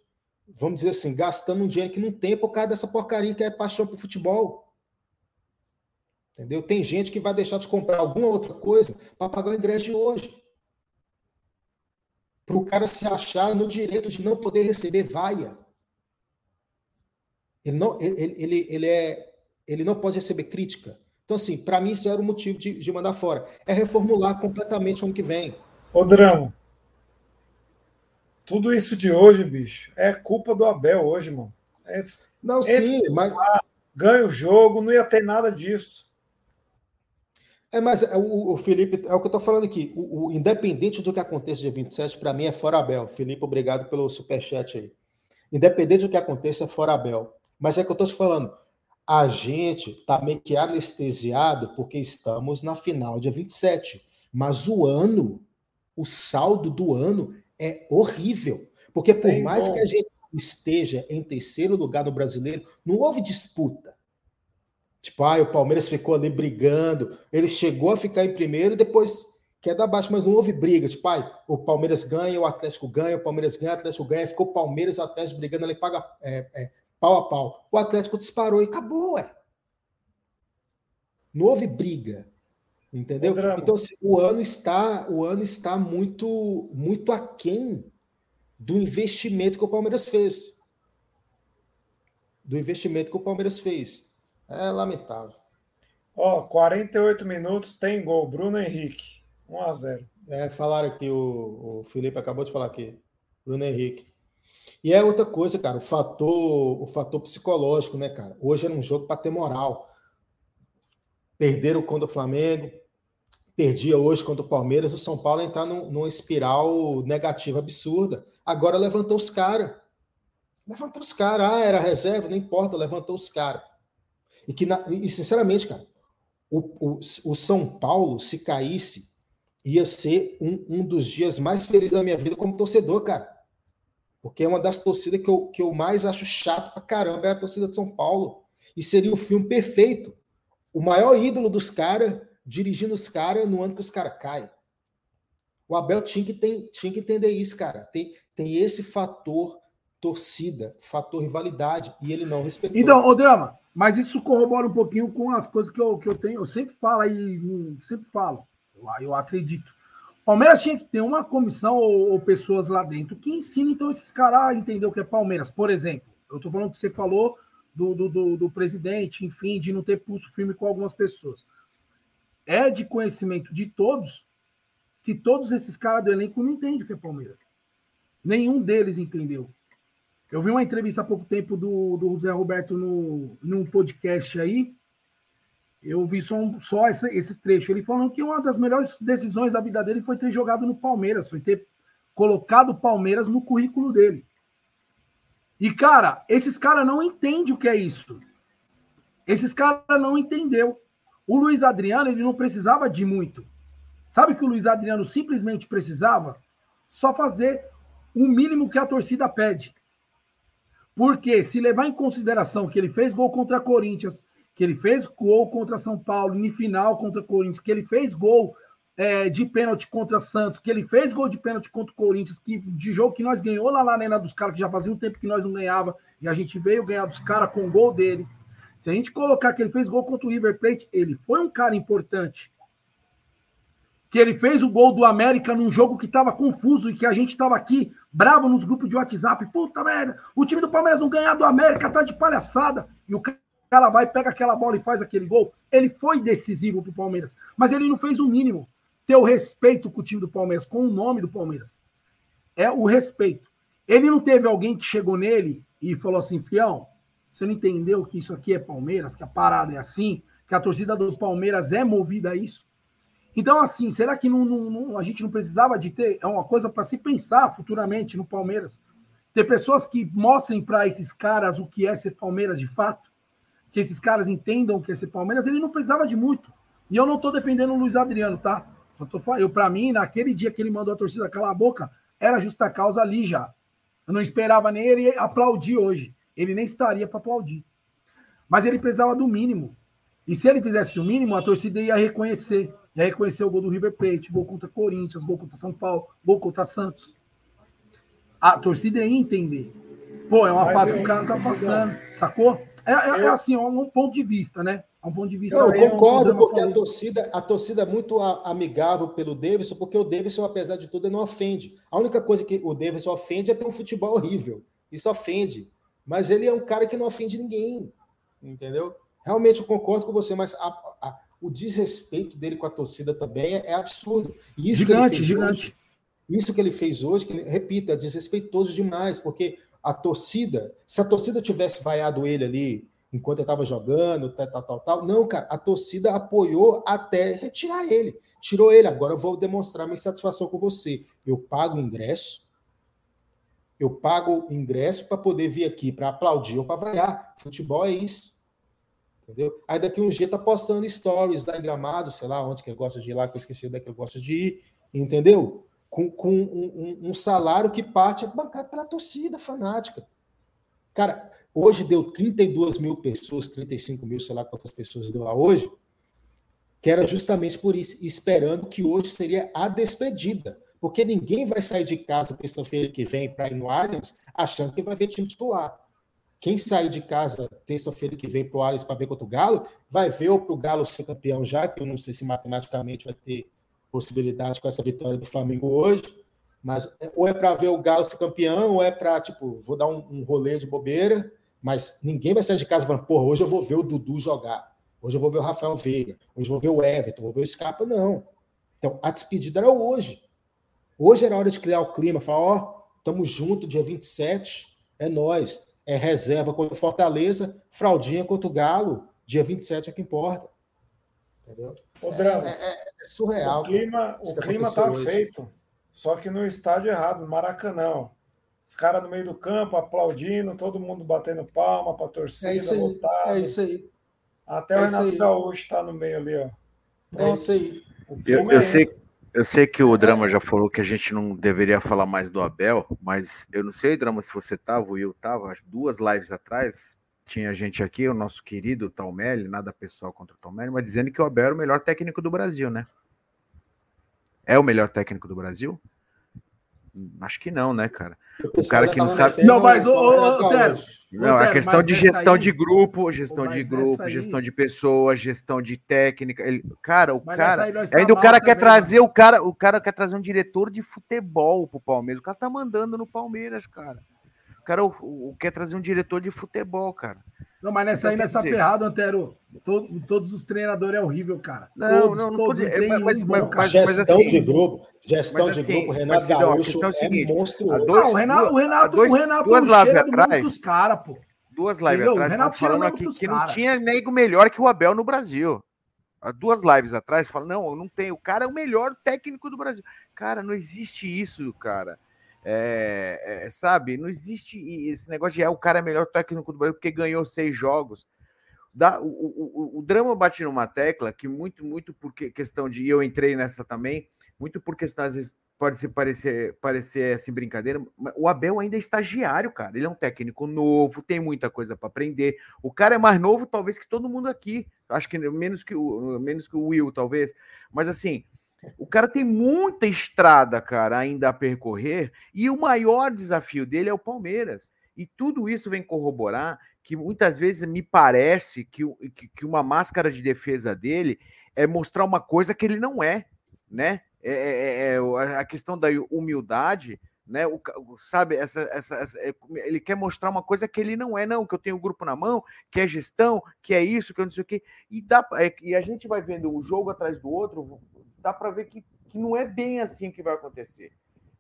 vamos dizer assim, gastando um dinheiro que não tem por causa dessa porcaria que é paixão por futebol. Entendeu? Tem gente que vai deixar de comprar alguma outra coisa para pagar o ingresso de hoje. Para o cara se achar no direito de não poder receber vaia. Ele não, ele, ele, ele, é, ele não pode receber crítica. Então, assim, para mim isso era o motivo de, de mandar fora. É reformular completamente o ano que vem. Ô, Drama, tudo isso de hoje, bicho, é culpa do Abel hoje, mano. É, não, sim, mas. Ganha o jogo, não ia ter nada disso. É, mas é, o, o Felipe, é o que eu tô falando aqui. O, o independente do que aconteça dia 27, para mim é fora Abel. Felipe, obrigado pelo superchat aí. Independente do que aconteça, é fora Abel. Mas é que eu tô te falando. A gente tá meio que anestesiado porque estamos na final dia 27. Mas o ano, o saldo do ano é horrível. Porque por Tem mais bom. que a gente esteja em terceiro lugar no brasileiro, não houve disputa. Tipo, ah, o Palmeiras ficou ali brigando, ele chegou a ficar em primeiro e depois queda abaixo, mas não houve briga. Tipo, ah, o Palmeiras ganha, o Atlético ganha, o Palmeiras ganha, o Atlético ganha, ficou o Palmeiras e o Atlético brigando ali, paga é, é, pau a pau. O Atlético disparou e acabou, ué. Não houve briga. Entendeu? Então assim, o ano está o ano está muito muito aquém do investimento que o Palmeiras fez. Do investimento que o Palmeiras fez. É lamentável. Ó, 48 minutos tem gol, Bruno Henrique, 1 a 0. É, falaram aqui o, o Felipe acabou de falar aqui. Bruno Henrique. E é outra coisa, cara, o fator, o fator psicológico, né, cara? Hoje era um jogo para ter moral. Perderam contra o Flamengo, perdia hoje contra o Palmeiras, o São Paulo entrar num, numa espiral negativa absurda. Agora levantou os caras. Levantou os caras. Ah, era reserva, não importa, levantou os caras. E, que e, sinceramente, cara, o, o, o, São Paulo, se caísse, ia ser um, um dos dias mais felizes da minha vida como torcedor, cara. Porque é uma das torcidas que eu, que eu mais acho chato pra caramba, é a torcida de São Paulo. E seria o filme perfeito. O maior ídolo dos caras dirigindo os caras no ano que os caras caem. O Abel tinha que, tem, tinha que entender isso, cara. Tem, tem esse fator torcida, fator rivalidade, e ele não respeitou. Então, ô Drama, mas isso corrobora um pouquinho com as coisas que eu, que eu tenho. Eu sempre falo aí, sempre falo, eu, eu acredito. Palmeiras tinha que ter uma comissão ou, ou pessoas lá dentro que ensinem então esses caras a entender o que é Palmeiras. Por exemplo, eu tô falando que você falou do, do, do, do presidente, enfim, de não ter pulso firme com algumas pessoas é de conhecimento de todos que todos esses caras do elenco não entendem o que é Palmeiras. Nenhum deles entendeu. Eu vi uma entrevista há pouco tempo do, do José Roberto no, num podcast aí. Eu vi só, só esse, esse trecho. Ele falando que uma das melhores decisões da vida dele foi ter jogado no Palmeiras, foi ter colocado o Palmeiras no currículo dele. E, cara, esses caras não entendem o que é isso. Esses caras não entendeu. O Luiz Adriano ele não precisava de muito. Sabe que o Luiz Adriano simplesmente precisava? Só fazer o mínimo que a torcida pede. Porque se levar em consideração que ele fez gol contra Corinthians, que ele fez gol contra São Paulo, em final contra Corinthians, que ele fez gol é, de pênalti contra Santos, que ele fez gol de pênalti contra o Corinthians, que de jogo que nós ganhou lá na arena dos caras, que já fazia um tempo que nós não ganhava, e a gente veio ganhar dos caras com o gol dele. Se a gente colocar que ele fez gol contra o River Plate, ele foi um cara importante. Que ele fez o gol do América num jogo que estava confuso e que a gente estava aqui bravo nos grupos de WhatsApp. Puta merda, o time do Palmeiras não ganhar do América, tá de palhaçada. E o cara vai, pega aquela bola e faz aquele gol. Ele foi decisivo pro Palmeiras, mas ele não fez o mínimo. Ter o respeito com o time do Palmeiras, com o nome do Palmeiras. É o respeito. Ele não teve alguém que chegou nele e falou assim, fião, você não entendeu que isso aqui é Palmeiras, que a parada é assim, que a torcida dos Palmeiras é movida a isso? Então, assim, será que não, não, não, a gente não precisava de ter? É uma coisa para se pensar futuramente no Palmeiras. ter pessoas que mostrem para esses caras o que é ser Palmeiras de fato, que esses caras entendam que é ser Palmeiras, ele não precisava de muito. E eu não estou defendendo o Luiz Adriano, tá? Só tô falando, eu para mim, naquele dia que ele mandou a torcida calar a boca, era justa causa ali já. Eu não esperava nem ele aplaudir hoje. Ele nem estaria para aplaudir. Mas ele precisava do mínimo. E se ele fizesse o mínimo, a torcida ia reconhecer. Ia reconhecer o gol do River Plate, gol contra Corinthians, gol contra São Paulo, gol contra Santos. A torcida ia entender. Pô, é uma Mas fase que o cara não tá passando, sacou? É, é, é assim, é um ponto de vista, né? É um ponto de vista. Eu concordo, porque a torcida, a torcida é muito amigável pelo Davidson, porque o Davidson, apesar de tudo, não ofende. A única coisa que o Davidson ofende é ter um futebol horrível. Isso ofende. Mas ele é um cara que não ofende ninguém. Entendeu? Realmente eu concordo com você, mas a, a, o desrespeito dele com a torcida também é, é absurdo. E isso gigante, que ele fez gigante. Hoje, isso que ele fez hoje, que, repito, é desrespeitoso demais, porque a torcida, se a torcida tivesse vaiado ele ali enquanto ele estava jogando, tal, tal, tal, tal, não, cara, a torcida apoiou até retirar ele. Tirou ele, agora eu vou demonstrar minha insatisfação com você. Eu pago o ingresso, eu pago o ingresso para poder vir aqui para aplaudir ou para vaiar. Futebol é isso. Entendeu? Aí daqui um dia tá postando stories lá em Gramado, sei lá onde que ele gosta de ir lá, que eu esqueci onde é que ele gosta de ir, entendeu? Com, com um, um, salário que parte bancado pela torcida fanática. Cara, hoje deu 32 mil pessoas, 35 mil, sei lá quantas pessoas deu lá hoje, que era justamente por isso, esperando que hoje seria a despedida. Porque ninguém vai sair de casa terça-feira que vem para ir no Allianz achando que vai ver time titular. Quem sair de casa terça-feira que vem para o Allianz para ver contra o Galo, vai ver ou para o Galo ser campeão já, que eu não sei se matematicamente vai ter possibilidade com essa vitória do Flamengo hoje, mas é, ou é para ver o Galo ser campeão, ou é para, tipo, vou dar um, um rolê de bobeira, mas ninguém vai sair de casa falando, porra, hoje eu vou ver o Dudu jogar, hoje eu vou ver o Rafael Veiga, hoje eu vou ver o Everton, vou ver o Scarpa, não. Então, a despedida era hoje. Hoje era hora de criar o clima, falar, ó, oh, tamo junto, dia 27, é nós. É reserva contra o Fortaleza, fraldinha contra o Galo, dia 27 é que importa. Entendeu? O drama. É, é, é surreal. O clima, o clima tá hoje. feito, só que no estádio errado, no Maracanã. Os caras no meio do campo aplaudindo, todo mundo batendo palma para a torcida, é isso aí, lotado. É isso aí. Até é o Renato Gaúcho está no meio ali, ó. É isso aí. Eu, eu sei, eu sei que o Drama já falou que a gente não deveria falar mais do Abel, mas eu não sei, Drama, se você estava, o Will estava, acho duas lives atrás, tinha gente aqui, o nosso querido Talmelli, nada pessoal contra o Talmelli, mas dizendo que o Abel era o melhor técnico do Brasil, né? É o melhor técnico do Brasil? Acho que não, né, cara? O cara que não sabe. Não, mas, ô, Não, a questão de gestão de grupo, gestão de grupo, gestão de pessoas, gestão de técnica. Ele... Cara, o cara. Ainda o cara quer trazer o cara, o cara quer trazer um diretor de futebol pro Palmeiras. O cara tá mandando no Palmeiras, cara cara o, o, quer trazer um diretor de futebol, cara. Não, mas nessa então, aí, nessa dizer... ferrada, Antero, todo, todos os treinadores é horrível, cara. Não, todos, não, não todos pode, é, mas, mas, mas, gestão assim, de grupo, gestão de assim, grupo, Renato Gaúcho é, o seguinte, é monstruoso. Dois, não, o Renato, o Renato, dois, o Renato duas lives atrás, dos cara, pô. Duas lives atrás, estava falando aqui que não tinha nego melhor que o Abel no Brasil. Há duas lives atrás, fala, não, não tem, o cara é o melhor técnico do Brasil. Cara, não existe isso, cara. É, é, sabe, não existe esse negócio de é o cara é melhor técnico do Brasil porque ganhou seis jogos. Dá, o, o, o, drama bate numa tecla que muito, muito por questão de. E eu entrei nessa também, muito por questão, às vezes, pode ser, parecer, parecer assim, brincadeira. O Abel ainda é estagiário, cara. Ele é um técnico novo, tem muita coisa para aprender. O cara é mais novo, talvez, que todo mundo aqui. Acho que menos que o, menos que o Will, talvez. Mas assim, o cara tem muita estrada, cara, ainda a percorrer, e o maior desafio dele é o Palmeiras. E tudo isso vem corroborar que muitas vezes me parece que, que, que uma máscara de defesa dele é mostrar uma coisa que ele não é, né? É, é, é, é a questão da humildade, né? O, sabe, essa, essa, essa, é, ele quer mostrar uma coisa que ele não é, não, que eu tenho o um grupo na mão, que é gestão, que é isso, que eu não sei o quê. E, dá, é, e a gente vai vendo um jogo atrás do outro, dá para ver que, que não é bem assim que vai acontecer,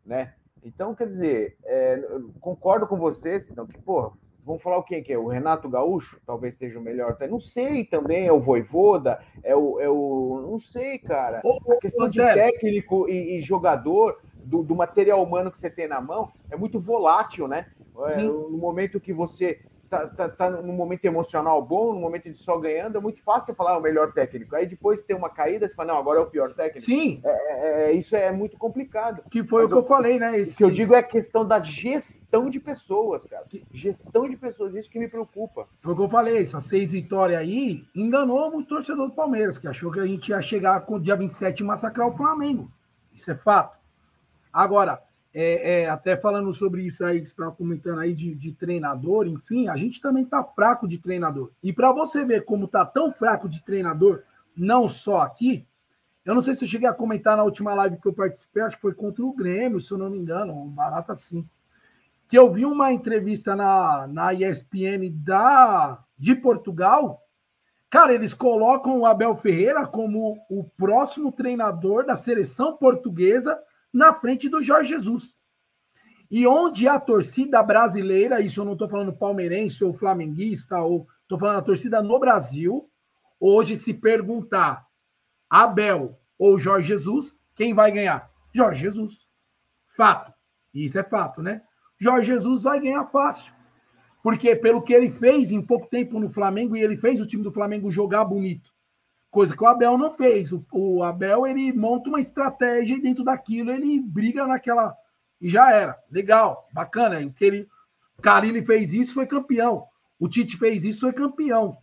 né? Então, quer dizer, é, concordo com você, senão que, pô, vamos falar o quem que é? O Renato Gaúcho talvez seja o melhor. Não sei também, é o Voivoda, é o. É o não sei, cara. A questão de técnico e, e jogador, do, do, material humano que você tem na mão, é muito volátil, né? É, no momento que você tá, tá, tá num momento emocional bom, no momento de só ganhando, é muito fácil falar ah, o melhor técnico. Aí depois tem uma caída, você fala, não, agora é o pior técnico. Sim. É, é, é isso é muito complicado. Que foi Mas o que eu, eu falei, né? Esse, o que eu digo é a questão da gestão de pessoas, cara. Gestão de pessoas, isso que me preocupa. Foi o que eu falei, essas seis vitórias aí enganou muito o torcedor do Palmeiras, que achou que a gente ia chegar com o dia 27 e massacrar o Flamengo. Isso é fato. Agora, é, é, até falando sobre isso aí que você estava comentando aí de, de, treinador, enfim, a gente também está fraco de treinador. E para você ver como está tão fraco de treinador, não só aqui, eu não sei se eu cheguei a comentar na última live que eu participei, acho que foi contra o Grêmio, se eu não me engano, um barato assim. Que eu vi uma entrevista na, na ESPN da, de Portugal. Cara, eles colocam o Abel Ferreira como o próximo treinador da seleção portuguesa na frente do Jorge Jesus. E onde a torcida brasileira, isso eu não estou falando palmeirense ou flamenguista, ou estou falando a torcida no Brasil, hoje se perguntar Abel ou Jorge Jesus, quem vai ganhar? Jorge Jesus. Fato. Isso é fato, né? Jorge Jesus vai ganhar fácil. Porque pelo que ele fez em pouco tempo no Flamengo, e ele fez o time do Flamengo jogar bonito coisa que o Abel não fez. O, o, Abel ele monta uma estratégia e dentro daquilo ele briga naquela e já era. Legal, bacana. O que ele, Carilli fez isso, foi campeão. O Tite fez isso, foi campeão.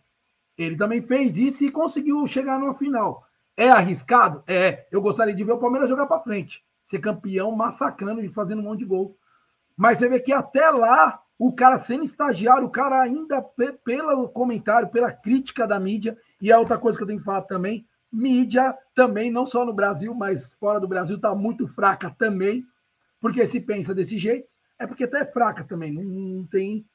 Ele também fez isso e conseguiu chegar numa final. É arriscado? É. Eu gostaria de ver o Palmeiras jogar para frente, ser campeão, massacrando e fazendo um monte de gol. Mas você vê que até lá o cara sendo estagiário, o cara ainda, pelo comentário, pela crítica da mídia, e a outra coisa que eu tenho que falar também, mídia também, não só no Brasil, mas fora do Brasil, está muito fraca também, porque se pensa desse jeito, é porque até é fraca também, não, não tem.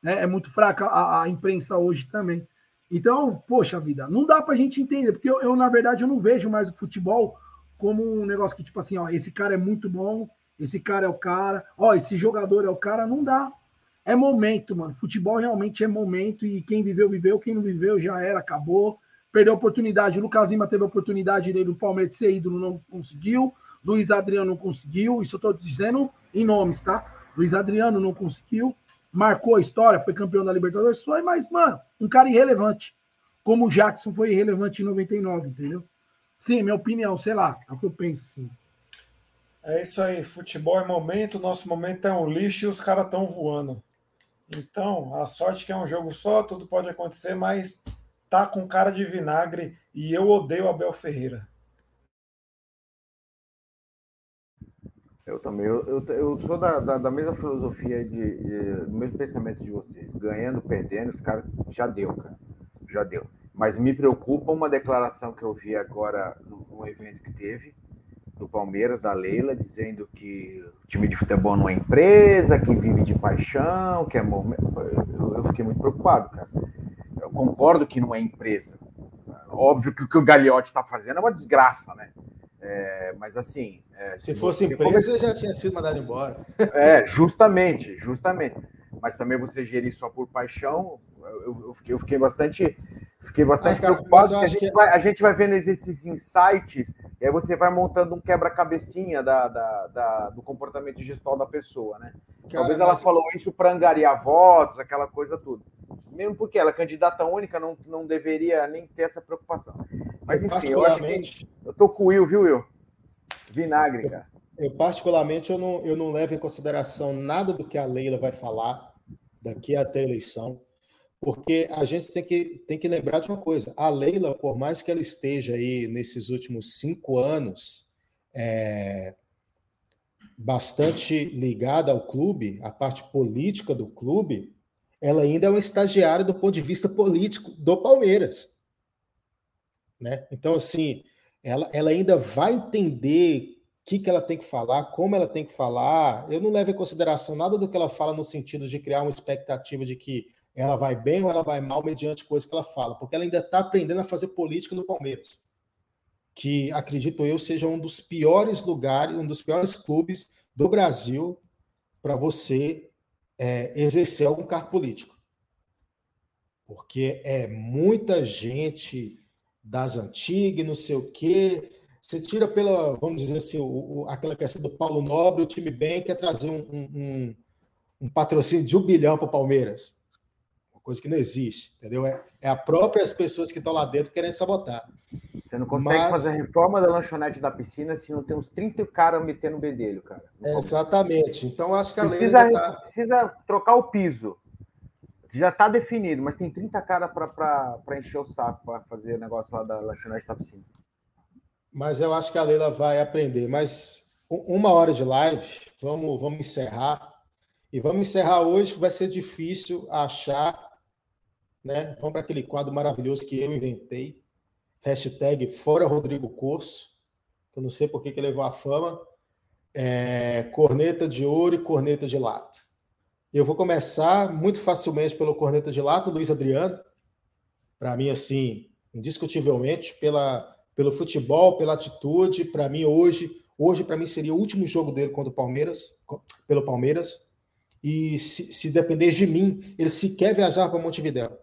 Né, é muito fraca a, a, imprensa hoje também. Então, poxa vida, não dá para a gente entender, porque eu, eu, na verdade, eu não vejo mais o futebol como um negócio que, tipo assim, ó, esse cara é muito bom, esse cara é o cara, ó, esse jogador é o cara, não dá. É momento, mano. Futebol realmente é momento e quem viveu, viveu. Quem não viveu, já era, acabou. Perdeu a oportunidade. O Lucas Lima teve a oportunidade dele no Palmeiras de ser ídolo, não conseguiu. Luiz Adriano não conseguiu. Isso eu tô dizendo em nomes, tá? Luiz Adriano não conseguiu. Marcou a história, foi campeão da Libertadores, foi, mas, mano, um cara irrelevante. Como o Jackson foi irrelevante em 99, entendeu? Sim, minha opinião, sei lá, é o que eu penso, assim. É isso aí, futebol é momento, nosso momento é um lixo e os caras estão voando. Então, a sorte que é um jogo só, tudo pode acontecer, mas tá com cara de vinagre e eu odeio Abel Ferreira. Eu também. Eu, eu, eu sou da, da, da, mesma filosofia, de, de, do mesmo pensamento de vocês. Ganhando, perdendo, os caras já deu, cara. Já deu. Mas me preocupa uma declaração que eu vi agora no evento que teve, do Palmeiras, da Leila, dizendo que o time de futebol não é empresa, que vive de paixão, que é. Eu, fiquei muito preocupado, cara. Eu concordo que não é empresa. Óbvio que o que o Gagliotti está fazendo é uma desgraça, né? É, mas assim. É, se, se, fosse empresa, ele já tinha sido mandado embora. É, justamente, justamente. Mas também você gerir só por paixão, eu, eu, fiquei, eu fiquei bastante Fiquei bastante cara, preocupado, a gente, que... vai, a gente vai vendo esses insights, e aí você vai montando um quebra-cabecinha da, da, da, do comportamento gestual da pessoa, né? Cara, Talvez ela mas... falou isso para angariar votos, aquela coisa tudo. Mesmo porque ela é candidata única, não, não deveria nem ter essa preocupação. Mas enfim, eu acho que. Eu tô com o Will, viu, Will? Vinagre, cara. Eu, eu, particularmente, eu não, eu não levo em consideração nada do que a Leila vai falar daqui até a eleição porque a gente tem que, tem que lembrar de uma coisa: a Leila, por mais que ela esteja aí nesses últimos cinco anos é, bastante ligada ao clube, a parte política do clube, ela ainda é uma estagiária do ponto de vista político do Palmeiras. Né? Então, assim, ela, ela ainda vai entender o que, que ela tem que falar, como ela tem que falar. Eu não levo em consideração nada do que ela fala no sentido de criar uma expectativa de que ela vai bem ou ela vai mal mediante coisas que ela fala, porque ela ainda está aprendendo a fazer política no Palmeiras, que acredito eu seja um dos piores lugares, um dos piores clubes do Brasil para você é, exercer algum cargo político, porque é muita gente das antigas, não sei o quê. Você tira pela, vamos dizer assim, o, o, aquela questão do Paulo Nobre, o time bem quer trazer um, um um patrocínio de um bilhão para o Palmeiras. Coisa que não existe, entendeu? É, é a próprias pessoas que estão lá dentro querendo sabotar. Você não consegue Mas- fazer a reforma da lanchonete da piscina se não tem uns 30 caras metendo o bedelho, cara. Exatamente. Então, acho que a lei Precisa, ainda tá... precisa trocar o piso. Já está definido, mas tem 30 caras para encher o saco para fazer o negócio lá da lanchonete da piscina. Mas eu acho que a Leila vai aprender. Mas uma hora de live, vamos, vamos encerrar. E vamos encerrar hoje, vai ser difícil achar, né? Vamos para aquele quadro maravilhoso que eu inventei. Hashtag Fora Rodrigo Corso. Eu não sei por que que levou a fama. É, corneta de ouro e corneta de lata. Eu vou começar muito facilmente pelo corneta de lata, Luiz Adriano. Para mim, assim, indiscutivelmente, pela, pelo futebol, pela atitude, para mim hoje, hoje para mim seria o último jogo dele contra o Palmeiras, pelo Palmeiras. E se, se depender de mim, ele sequer viajar para Montevidéu.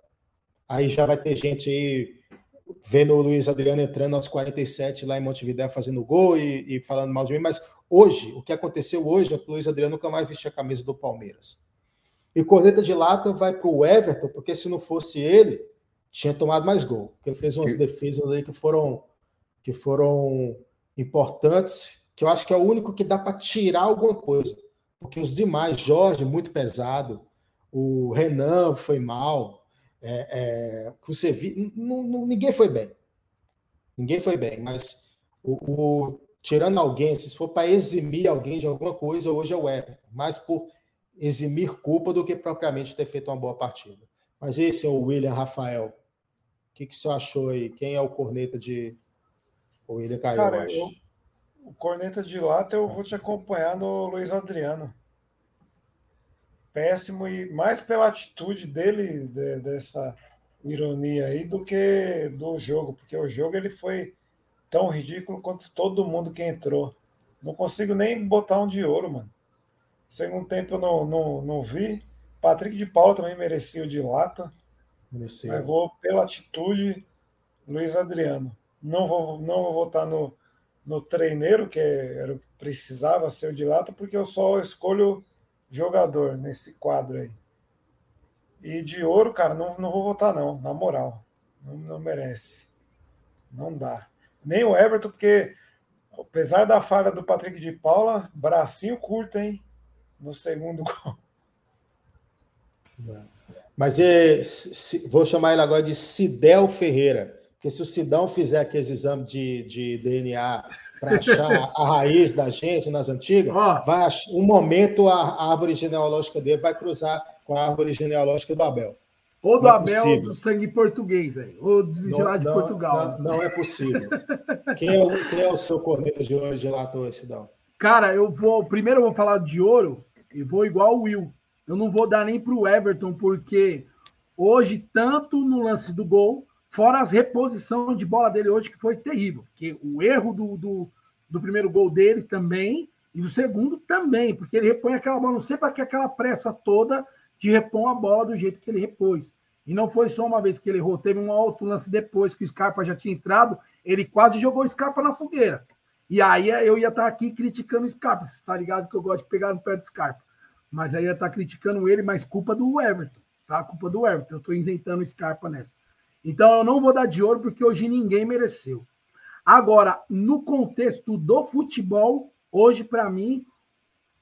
Aí já vai ter gente aí vendo o Luiz Adriano entrando aos 47 lá em Montevidéu fazendo gol e, e falando mal de mim, mas hoje, o que aconteceu hoje é que o Luiz Adriano nunca mais vestiu a camisa do Palmeiras. E corneta de lata vai para o Everton, porque se não fosse ele, tinha tomado mais gol. Porque ele fez umas defesas aí que foram, que foram importantes, que eu acho que é o único que dá para tirar alguma coisa. Porque os demais, Jorge, muito pesado, o Renan foi mal, é, é, que você vi, não- não- ninguém foi bem. Ninguém foi bem, mas o, o- tirando alguém, se for para eximir alguém de alguma coisa, hoje é o Everton, mais por eximir culpa do que propriamente ter feito uma boa partida. Mas esse é o William Rafael. O que, que você achou aí? Quem é o corneta de. O William caiu, eu Cara, acho. eu, o corneta de lata eu vou te acompanhar no Luiz Adriano. Péssimo e mais pela atitude dele, de- dessa ironia aí, do que do jogo, porque o jogo ele foi tão ridículo quanto todo mundo que entrou. Não consigo nem botar um de ouro, mano. Segundo tempo eu não, não, não vi. Patrick de Paula também merecia o de lata. Mereceu. Mas vou pela atitude, Luiz Adriano. Não vou, não vou votar no, no treineiro, que era o que precisava ser o de lata, porque eu só escolho jogador nesse quadro aí. E de ouro, cara, não, não vou votar, não, na moral. Não, não merece. Não dá. Nem o Everton, porque apesar da falha do Patrick de Paula, bracinho curto, hein? No segundo gol. Mas se- vou chamar ele agora de Sidel Ferreira. Porque se o Sidão fizer aqueles exames de, de DNA para achar a raiz da gente nas antigas, Ó. vai um momento a, a árvore genealógica dele vai cruzar com a árvore genealógica do Abel. Ou do é Abel possível. do sangue português, aí. Ou de Não, lá de não- Portugal. Não, não é possível. Quem é, o, quem é o seu corneta de ouro de lá, Sidão? Cara, eu vou. Primeiro eu vou falar de ouro e vou igual o Will. Eu não vou dar nem pro Everton, porque hoje, tanto no lance do gol, fora as reposições de bola dele hoje, que foi terrível. Porque o erro do, do, do primeiro gol dele também, e do segundo também, porque ele repõe aquela bola, não sei para que aquela pressa toda de repor a bola do jeito que ele repôs. E não foi só uma vez que ele errou, teve um outro lance depois que o Scarpa já tinha entrado, ele quase jogou o Scarpa na fogueira. E aí eu ia estar aqui criticando o Scarpa. Você está ligado que eu gosto de pegar no pé do Scarpa. Mas aí eu ia estar criticando ele, mas culpa do Everton. Tá? Culpa do Everton. Eu estou isentando o Scarpa nessa. Então eu não vou dar de ouro porque hoje ninguém mereceu. Agora, no contexto do futebol, hoje, para mim,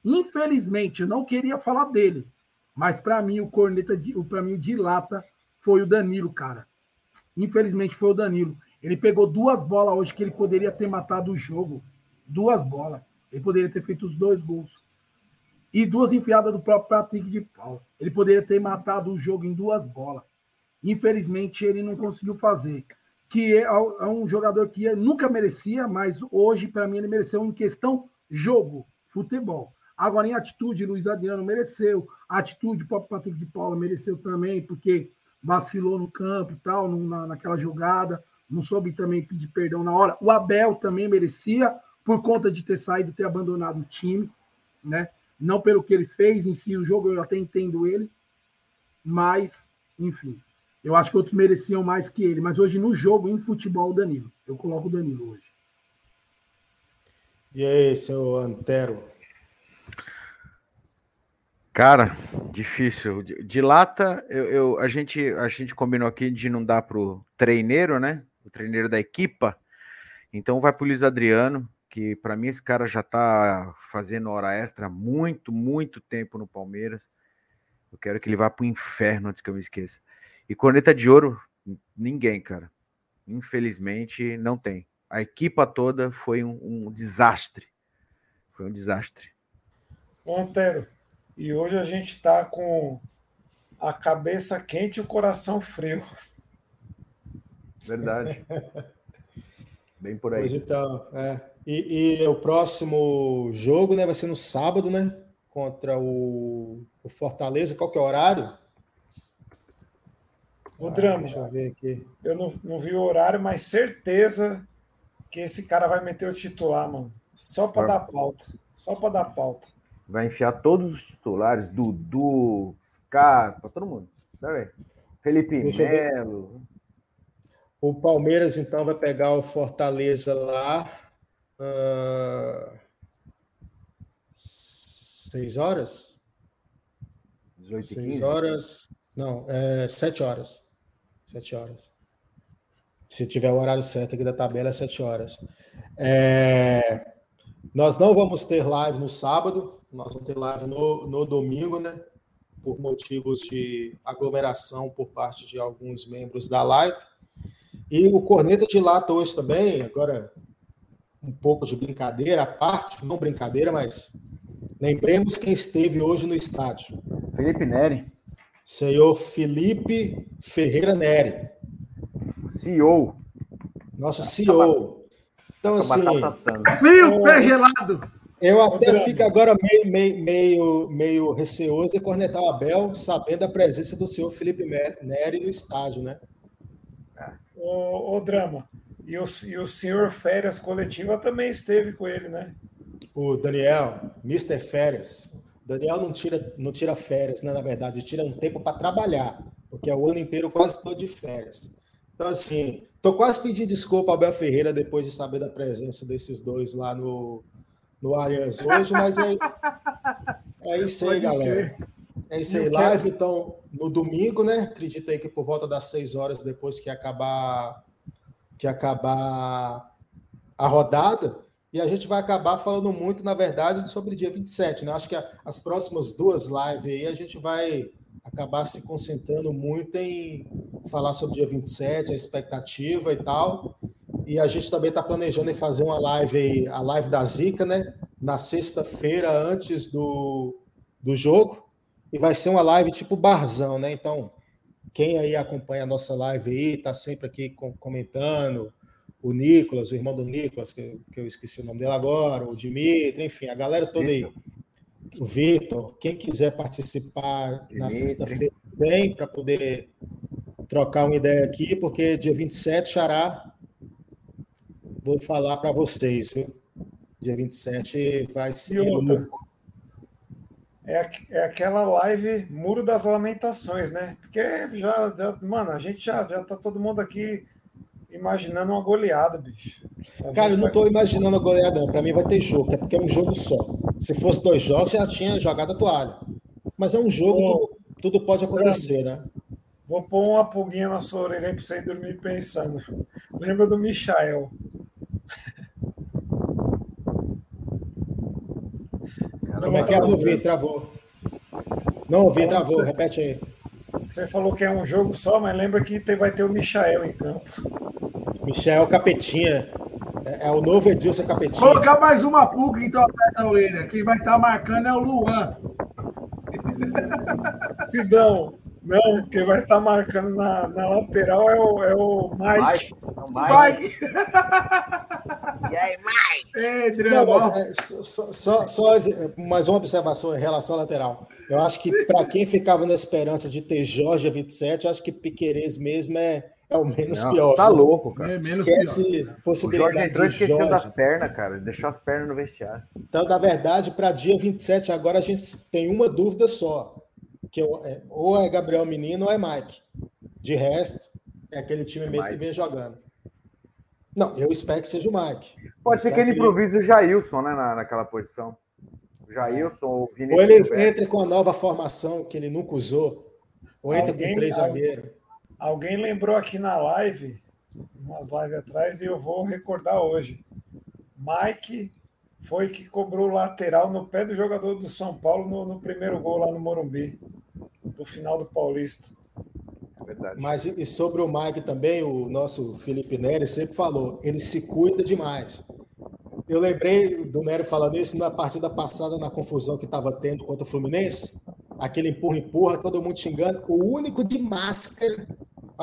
infelizmente, eu não queria falar dele. Mas para mim, o corneta, para mim, de lata foi o Danilo, cara. Infelizmente foi o Danilo. Ele pegou duas bolas hoje que ele poderia ter matado o jogo. Duas bolas. Ele poderia ter feito os dois gols. E duas enfiadas do próprio Patrick de Paula. Ele poderia ter matado o jogo em duas bolas. Infelizmente, ele não conseguiu fazer. Que é, é um jogador que nunca merecia, mas hoje, para mim, ele mereceu em questão jogo, futebol. Agora, em atitude, Luiz Adriano mereceu. Atitude, o Patrick de Paula mereceu também, porque vacilou no campo e tal, na, naquela jogada não soube também pedir perdão na hora. O Abel também merecia, por conta de ter saído, ter abandonado o time, né? Não pelo que ele fez em si, o jogo eu até entendo ele, mas, enfim, eu acho que outros mereciam mais que ele. Mas hoje no jogo, em futebol, o Danilo. Eu coloco o Danilo hoje. E aí, seu Antero? Cara, difícil. De, lata, eu, eu, a, gente, a gente combinou aqui de não dar pro treineiro, né? O treineiro da equipa. Então vai pro Luiz Adriano, que para mim esse cara já tá fazendo hora extra muito, muito tempo no Palmeiras. Eu quero que ele vá pro inferno antes que eu me esqueça. E corneta de ouro, ninguém, cara. Infelizmente, não tem. A equipa toda foi um, um desastre. Foi um desastre. Antero, e hoje a gente está com a cabeça quente e o coração frio. Verdade. Bem por aí. Pois então, é. E, e, o próximo jogo né, vai ser no sábado, né? Contra o, o Fortaleza. Qual que é o horário? O ah, drama. Deixa eu ver aqui. Eu não, não vi o horário, mas certeza que esse cara vai meter o titular, mano. Só para dar pauta. Só para dar pauta. Vai enfiar todos os titulares, Dudu, Scarpa, todo mundo. Tá Felipe Melo. O Palmeiras, então, vai pegar o Fortaleza lá. Uh... Seis horas? 18 Seis horas. Não, é sete horas. Sete horas. Se tiver o horário certo aqui da tabela, é sete horas. É... Nós não vamos ter live no sábado, nós vamos ter live no, no domingo, né? Por motivos de aglomeração por parte de alguns membros da live. E o Corneta de Lata hoje também, agora um pouco de brincadeira à parte, não brincadeira, mas lembremos quem esteve hoje no estádio. Felipe Neri. Senhor Felipe Ferreira Neri. CEO. Nosso CEO. Então, assim. Frio, pé gelado. Eu até fico agora meio, meio, meio, meio receoso em cornetar o Abel, sabendo da presença do senhor Felipe Neri no estádio, né? O, o drama. E o, e o senhor Férias Coletiva também esteve com ele, né? O Daniel, Mr. Férias. Daniel não tira, não tira férias, né? Na verdade, tira um tempo para trabalhar, porque é o ano inteiro quase todo de férias. Então, assim, tô quase pedindo desculpa ao Abel Ferreira depois de saber da presença desses dois lá no, no Allianz hoje, mas é, é isso aí, galera. É isso aí, live, então, no domingo, né? Acredito aí que por volta das seis horas depois que acabar que acabar a rodada, e a gente vai acabar falando muito, na verdade, sobre dia 27, né? Acho que as próximas duas lives aí a gente vai acabar se concentrando muito em falar sobre dia 27, a expectativa e tal. E a gente também está planejando em fazer uma live, a live da Zica, né? Na sexta-feira, antes do, do jogo. E vai ser uma live tipo barzão, né? Então, quem aí acompanha a nossa live aí, está sempre aqui comentando. O Nicolas, o irmão do Nicolas, que, que eu esqueci o nome dele agora, o Dimitri, enfim, a galera toda aí o Vitor, quem quiser participar na sexta-feira bem para poder trocar uma ideia aqui, porque dia 27, Xará, vou falar para vocês, viu? Dia 27 vai ser louco. É, é aquela live Muro das Lamentações, né? Porque já, já mano, a gente já, já tá todo mundo aqui imaginando uma goleada, bicho. Cara, eu não estou imaginando a goleada. Para mim vai ter jogo, é porque é um jogo só. Se fosse dois jogos, já tinha jogado a toalha. Mas é um jogo, tudo, tudo, pode acontecer, né? Vou pôr uma pulguinha na sua orelha para você dormir pensando. Lembra do Michael? Como é que é? Não ouvi, travou. Não ouvi, travou. Repete aí. Você falou que é um jogo só, mas lembra que vai ter o Michael em campo. Michel Capetinha. É, é o novo Edilson Capetinha. Colocar mais uma pulga então aperta a orelha. Quem vai estar marcando é o Luan. Sidão. Não, quem vai estar marcando na, na lateral é o, é o Mike. Mike. Mike. Mike. e aí, Mike? Não, mas, é, só, só, só, mais uma observação em relação à lateral. Eu acho que para quem ficava na esperança de ter Jorge a 27, eu acho que Piquerez mesmo é, é o menos não, pior. Tá viu? louco, cara. É Esquece pior. possibilidade. O Jorge entrou e esqueceu das pernas, cara. Deixou as pernas no vestiário. Então, na verdade, para dia 27, agora a gente tem uma dúvida só. Que é, ou é Gabriel Menino ou é Mike. De resto, é aquele time é mesmo Mike. que vem jogando. Não, eu espero que seja o Mike. Pode ser que ele improvise o Jailson, né, na, naquela posição. Jailson, o Vinícius. Ou ele entra com a nova formação que ele nunca usou, ou entra alguém, com três zagueiros. Alguém lembrou aqui na live, umas lives atrás, e eu vou recordar hoje. Mike foi que cobrou o lateral no pé do jogador do São Paulo no, no primeiro gol lá no Morumbi, do final do Paulista. Verdade. Mas e sobre o Mike também, o nosso Felipe Neri sempre falou, ele se cuida demais. Eu lembrei do Nery falando isso na partida passada, na confusão que estava tendo contra o Fluminense. Aquele empurra-empurra, todo mundo xingando. O único de máscara,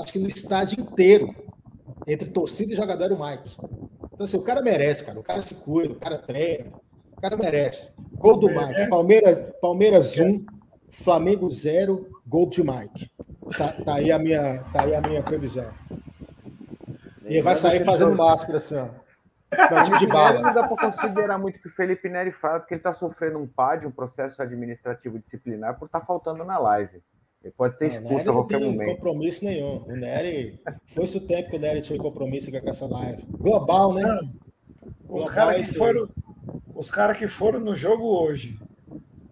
acho que no estádio inteiro, entre torcida e jogador, o Mike. Então, assim, o cara merece, cara. O cara se cuida, o cara treina. O cara merece. Gol do Mike. Palmeiras, Palmeiras 1, Flamengo 0, gol de Mike. Tá, tá, aí a minha, tá aí a minha previsão. E ele vai sair fazendo máscara assim, ó. Não, de bala. Não dá para considerar muito o que o Felipe Neri fala, porque ele está sofrendo um PAD, um processo administrativo disciplinar, por estar tá faltando na live. Ele pode ser expulso a qualquer momento. Não tem compromisso nenhum. O Nery. Foi-se o tempo que o Nery tinha compromisso com essa live. Global, né? Não. Os caras que, foram, os cara que foram no jogo hoje,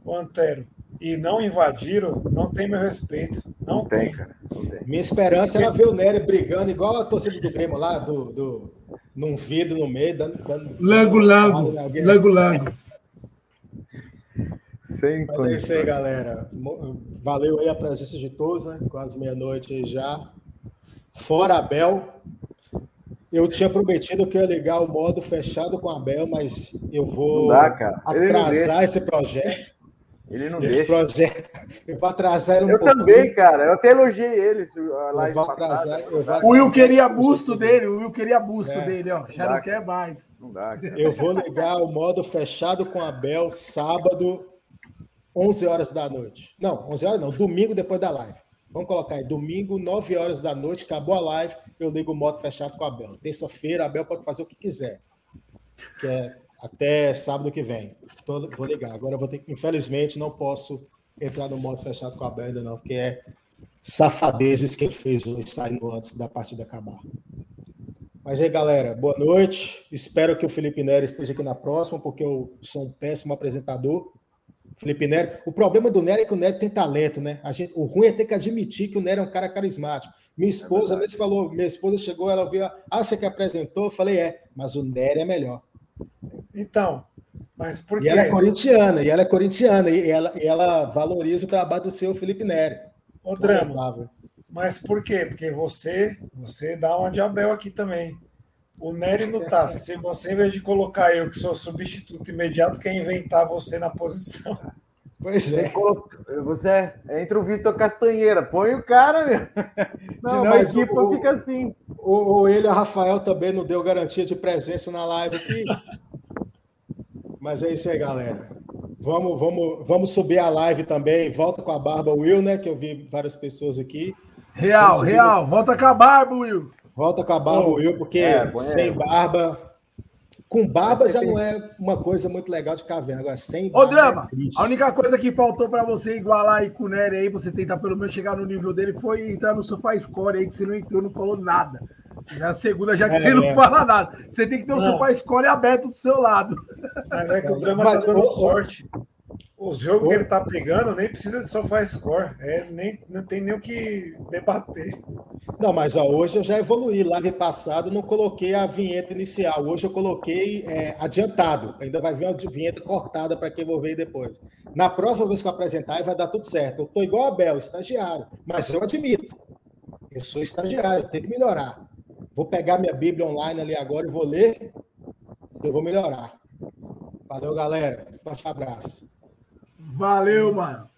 o Antero, e não invadiram, não tem meu respeito. Não, tem, tem, cara. Não tem. Minha esperança era ver o Nery brigando, igual a torcida do Grêmio lá, do, do, num vidro no meio, dando. dando lango, lango. Lango, lango. Sem Mas é isso aí, galera. Valeu aí a presença de todos, né? Quase meia-noite já. Fora Abel. Eu tinha prometido que eu ia ligar o modo fechado com a Abel, mas eu vou dá, atrasar esse projeto. Ele não Esse deixa. projeto. Eu vou atrasar ele um Eu pouquinho. também, cara. Eu até elogiei ele. Lá eu vou atrasar, eu vou o Will queria busto dele. O Will queria busto é. dele, ó. Já não, não quer mais. Não dá, cara. Eu vou ligar o modo fechado com a Bel sábado, 11 horas da noite. Não, 11 horas não. Domingo depois da live. Vamos colocar aí. Domingo, 9 horas da noite. Acabou a live. Eu ligo o modo fechado com a Bel. Terça-feira, a Bel pode fazer o que quiser. Que é até sábado que vem. Tô, vou ligar. Agora vou ter infelizmente, não posso entrar no modo fechado com a banda, não, porque é safadezes que ele fez hoje saindo antes da partida acabar. Mas aí, galera, boa noite. Espero que o Felipe Nery esteja aqui na próxima, porque eu sou um péssimo apresentador. Felipe Nery. O problema do Nery é que o Nery tem talento, né? A gente, o ruim é ter que admitir que o Nery é um cara carismático. Minha esposa, é mesmo falou, minha esposa chegou, ela viu, ah, você que apresentou? Eu falei, é, mas o Nery é melhor. Então, mas por quê? E ela é corintiana, e ela é corintiana, e ela, e ela valoriza o trabalho do seu Felipe Nery. O drama. Mas por quê? Porque você, você dá uma de Abel aqui também. O Nery não tá. Se você, em vez de colocar eu, que sou substituto imediato, quer inventar você na posição. Pois é. Você entre o Vitor Castanheira. Põe o cara, meu. Não, Senão mas a equipe o, fica assim. Ou ele, a Rafael, também não deu garantia de presença na live aqui. mas é isso aí, galera. Vamos, vamos, vamos subir a live também. Volta com a barba, Will, né? Que eu vi várias pessoas aqui. Real, real. Volta com a barba, Will. Volta com a barba, Will, porque é, sem barba com barba já não é uma coisa muito legal de caverna. Agora, sem barba. Ô, Drama, é a única coisa que faltou para você igualar aí com o Nery aí, você tentar pelo menos chegar no nível dele, foi entrar no Sofá Score aí, que você não entrou, não falou nada. Já a segunda, já que é, você não é. fala nada. Você tem que ter o Sofá Score aberto do seu lado. Mas é que o Drama tá dando sorte. Os jogos que ele tá pegando nem precisa de sofá score. É, nem, não tem nem o que debater. Não, mas ó, hoje eu já evoluí. Live passado não coloquei a vinheta inicial. Hoje eu coloquei é, adiantado. Ainda vai vir uma vinheta cortada para quem vou ver depois. Na próxima vez que eu apresentar, vai dar tudo certo. Eu tô igual a Bel, estagiário. Mas eu admito. Eu sou estagiário, tenho que melhorar. Vou pegar minha Bíblia online ali agora e vou ler. Eu vou melhorar. Valeu, galera. Forte abraço. Valeu, mano.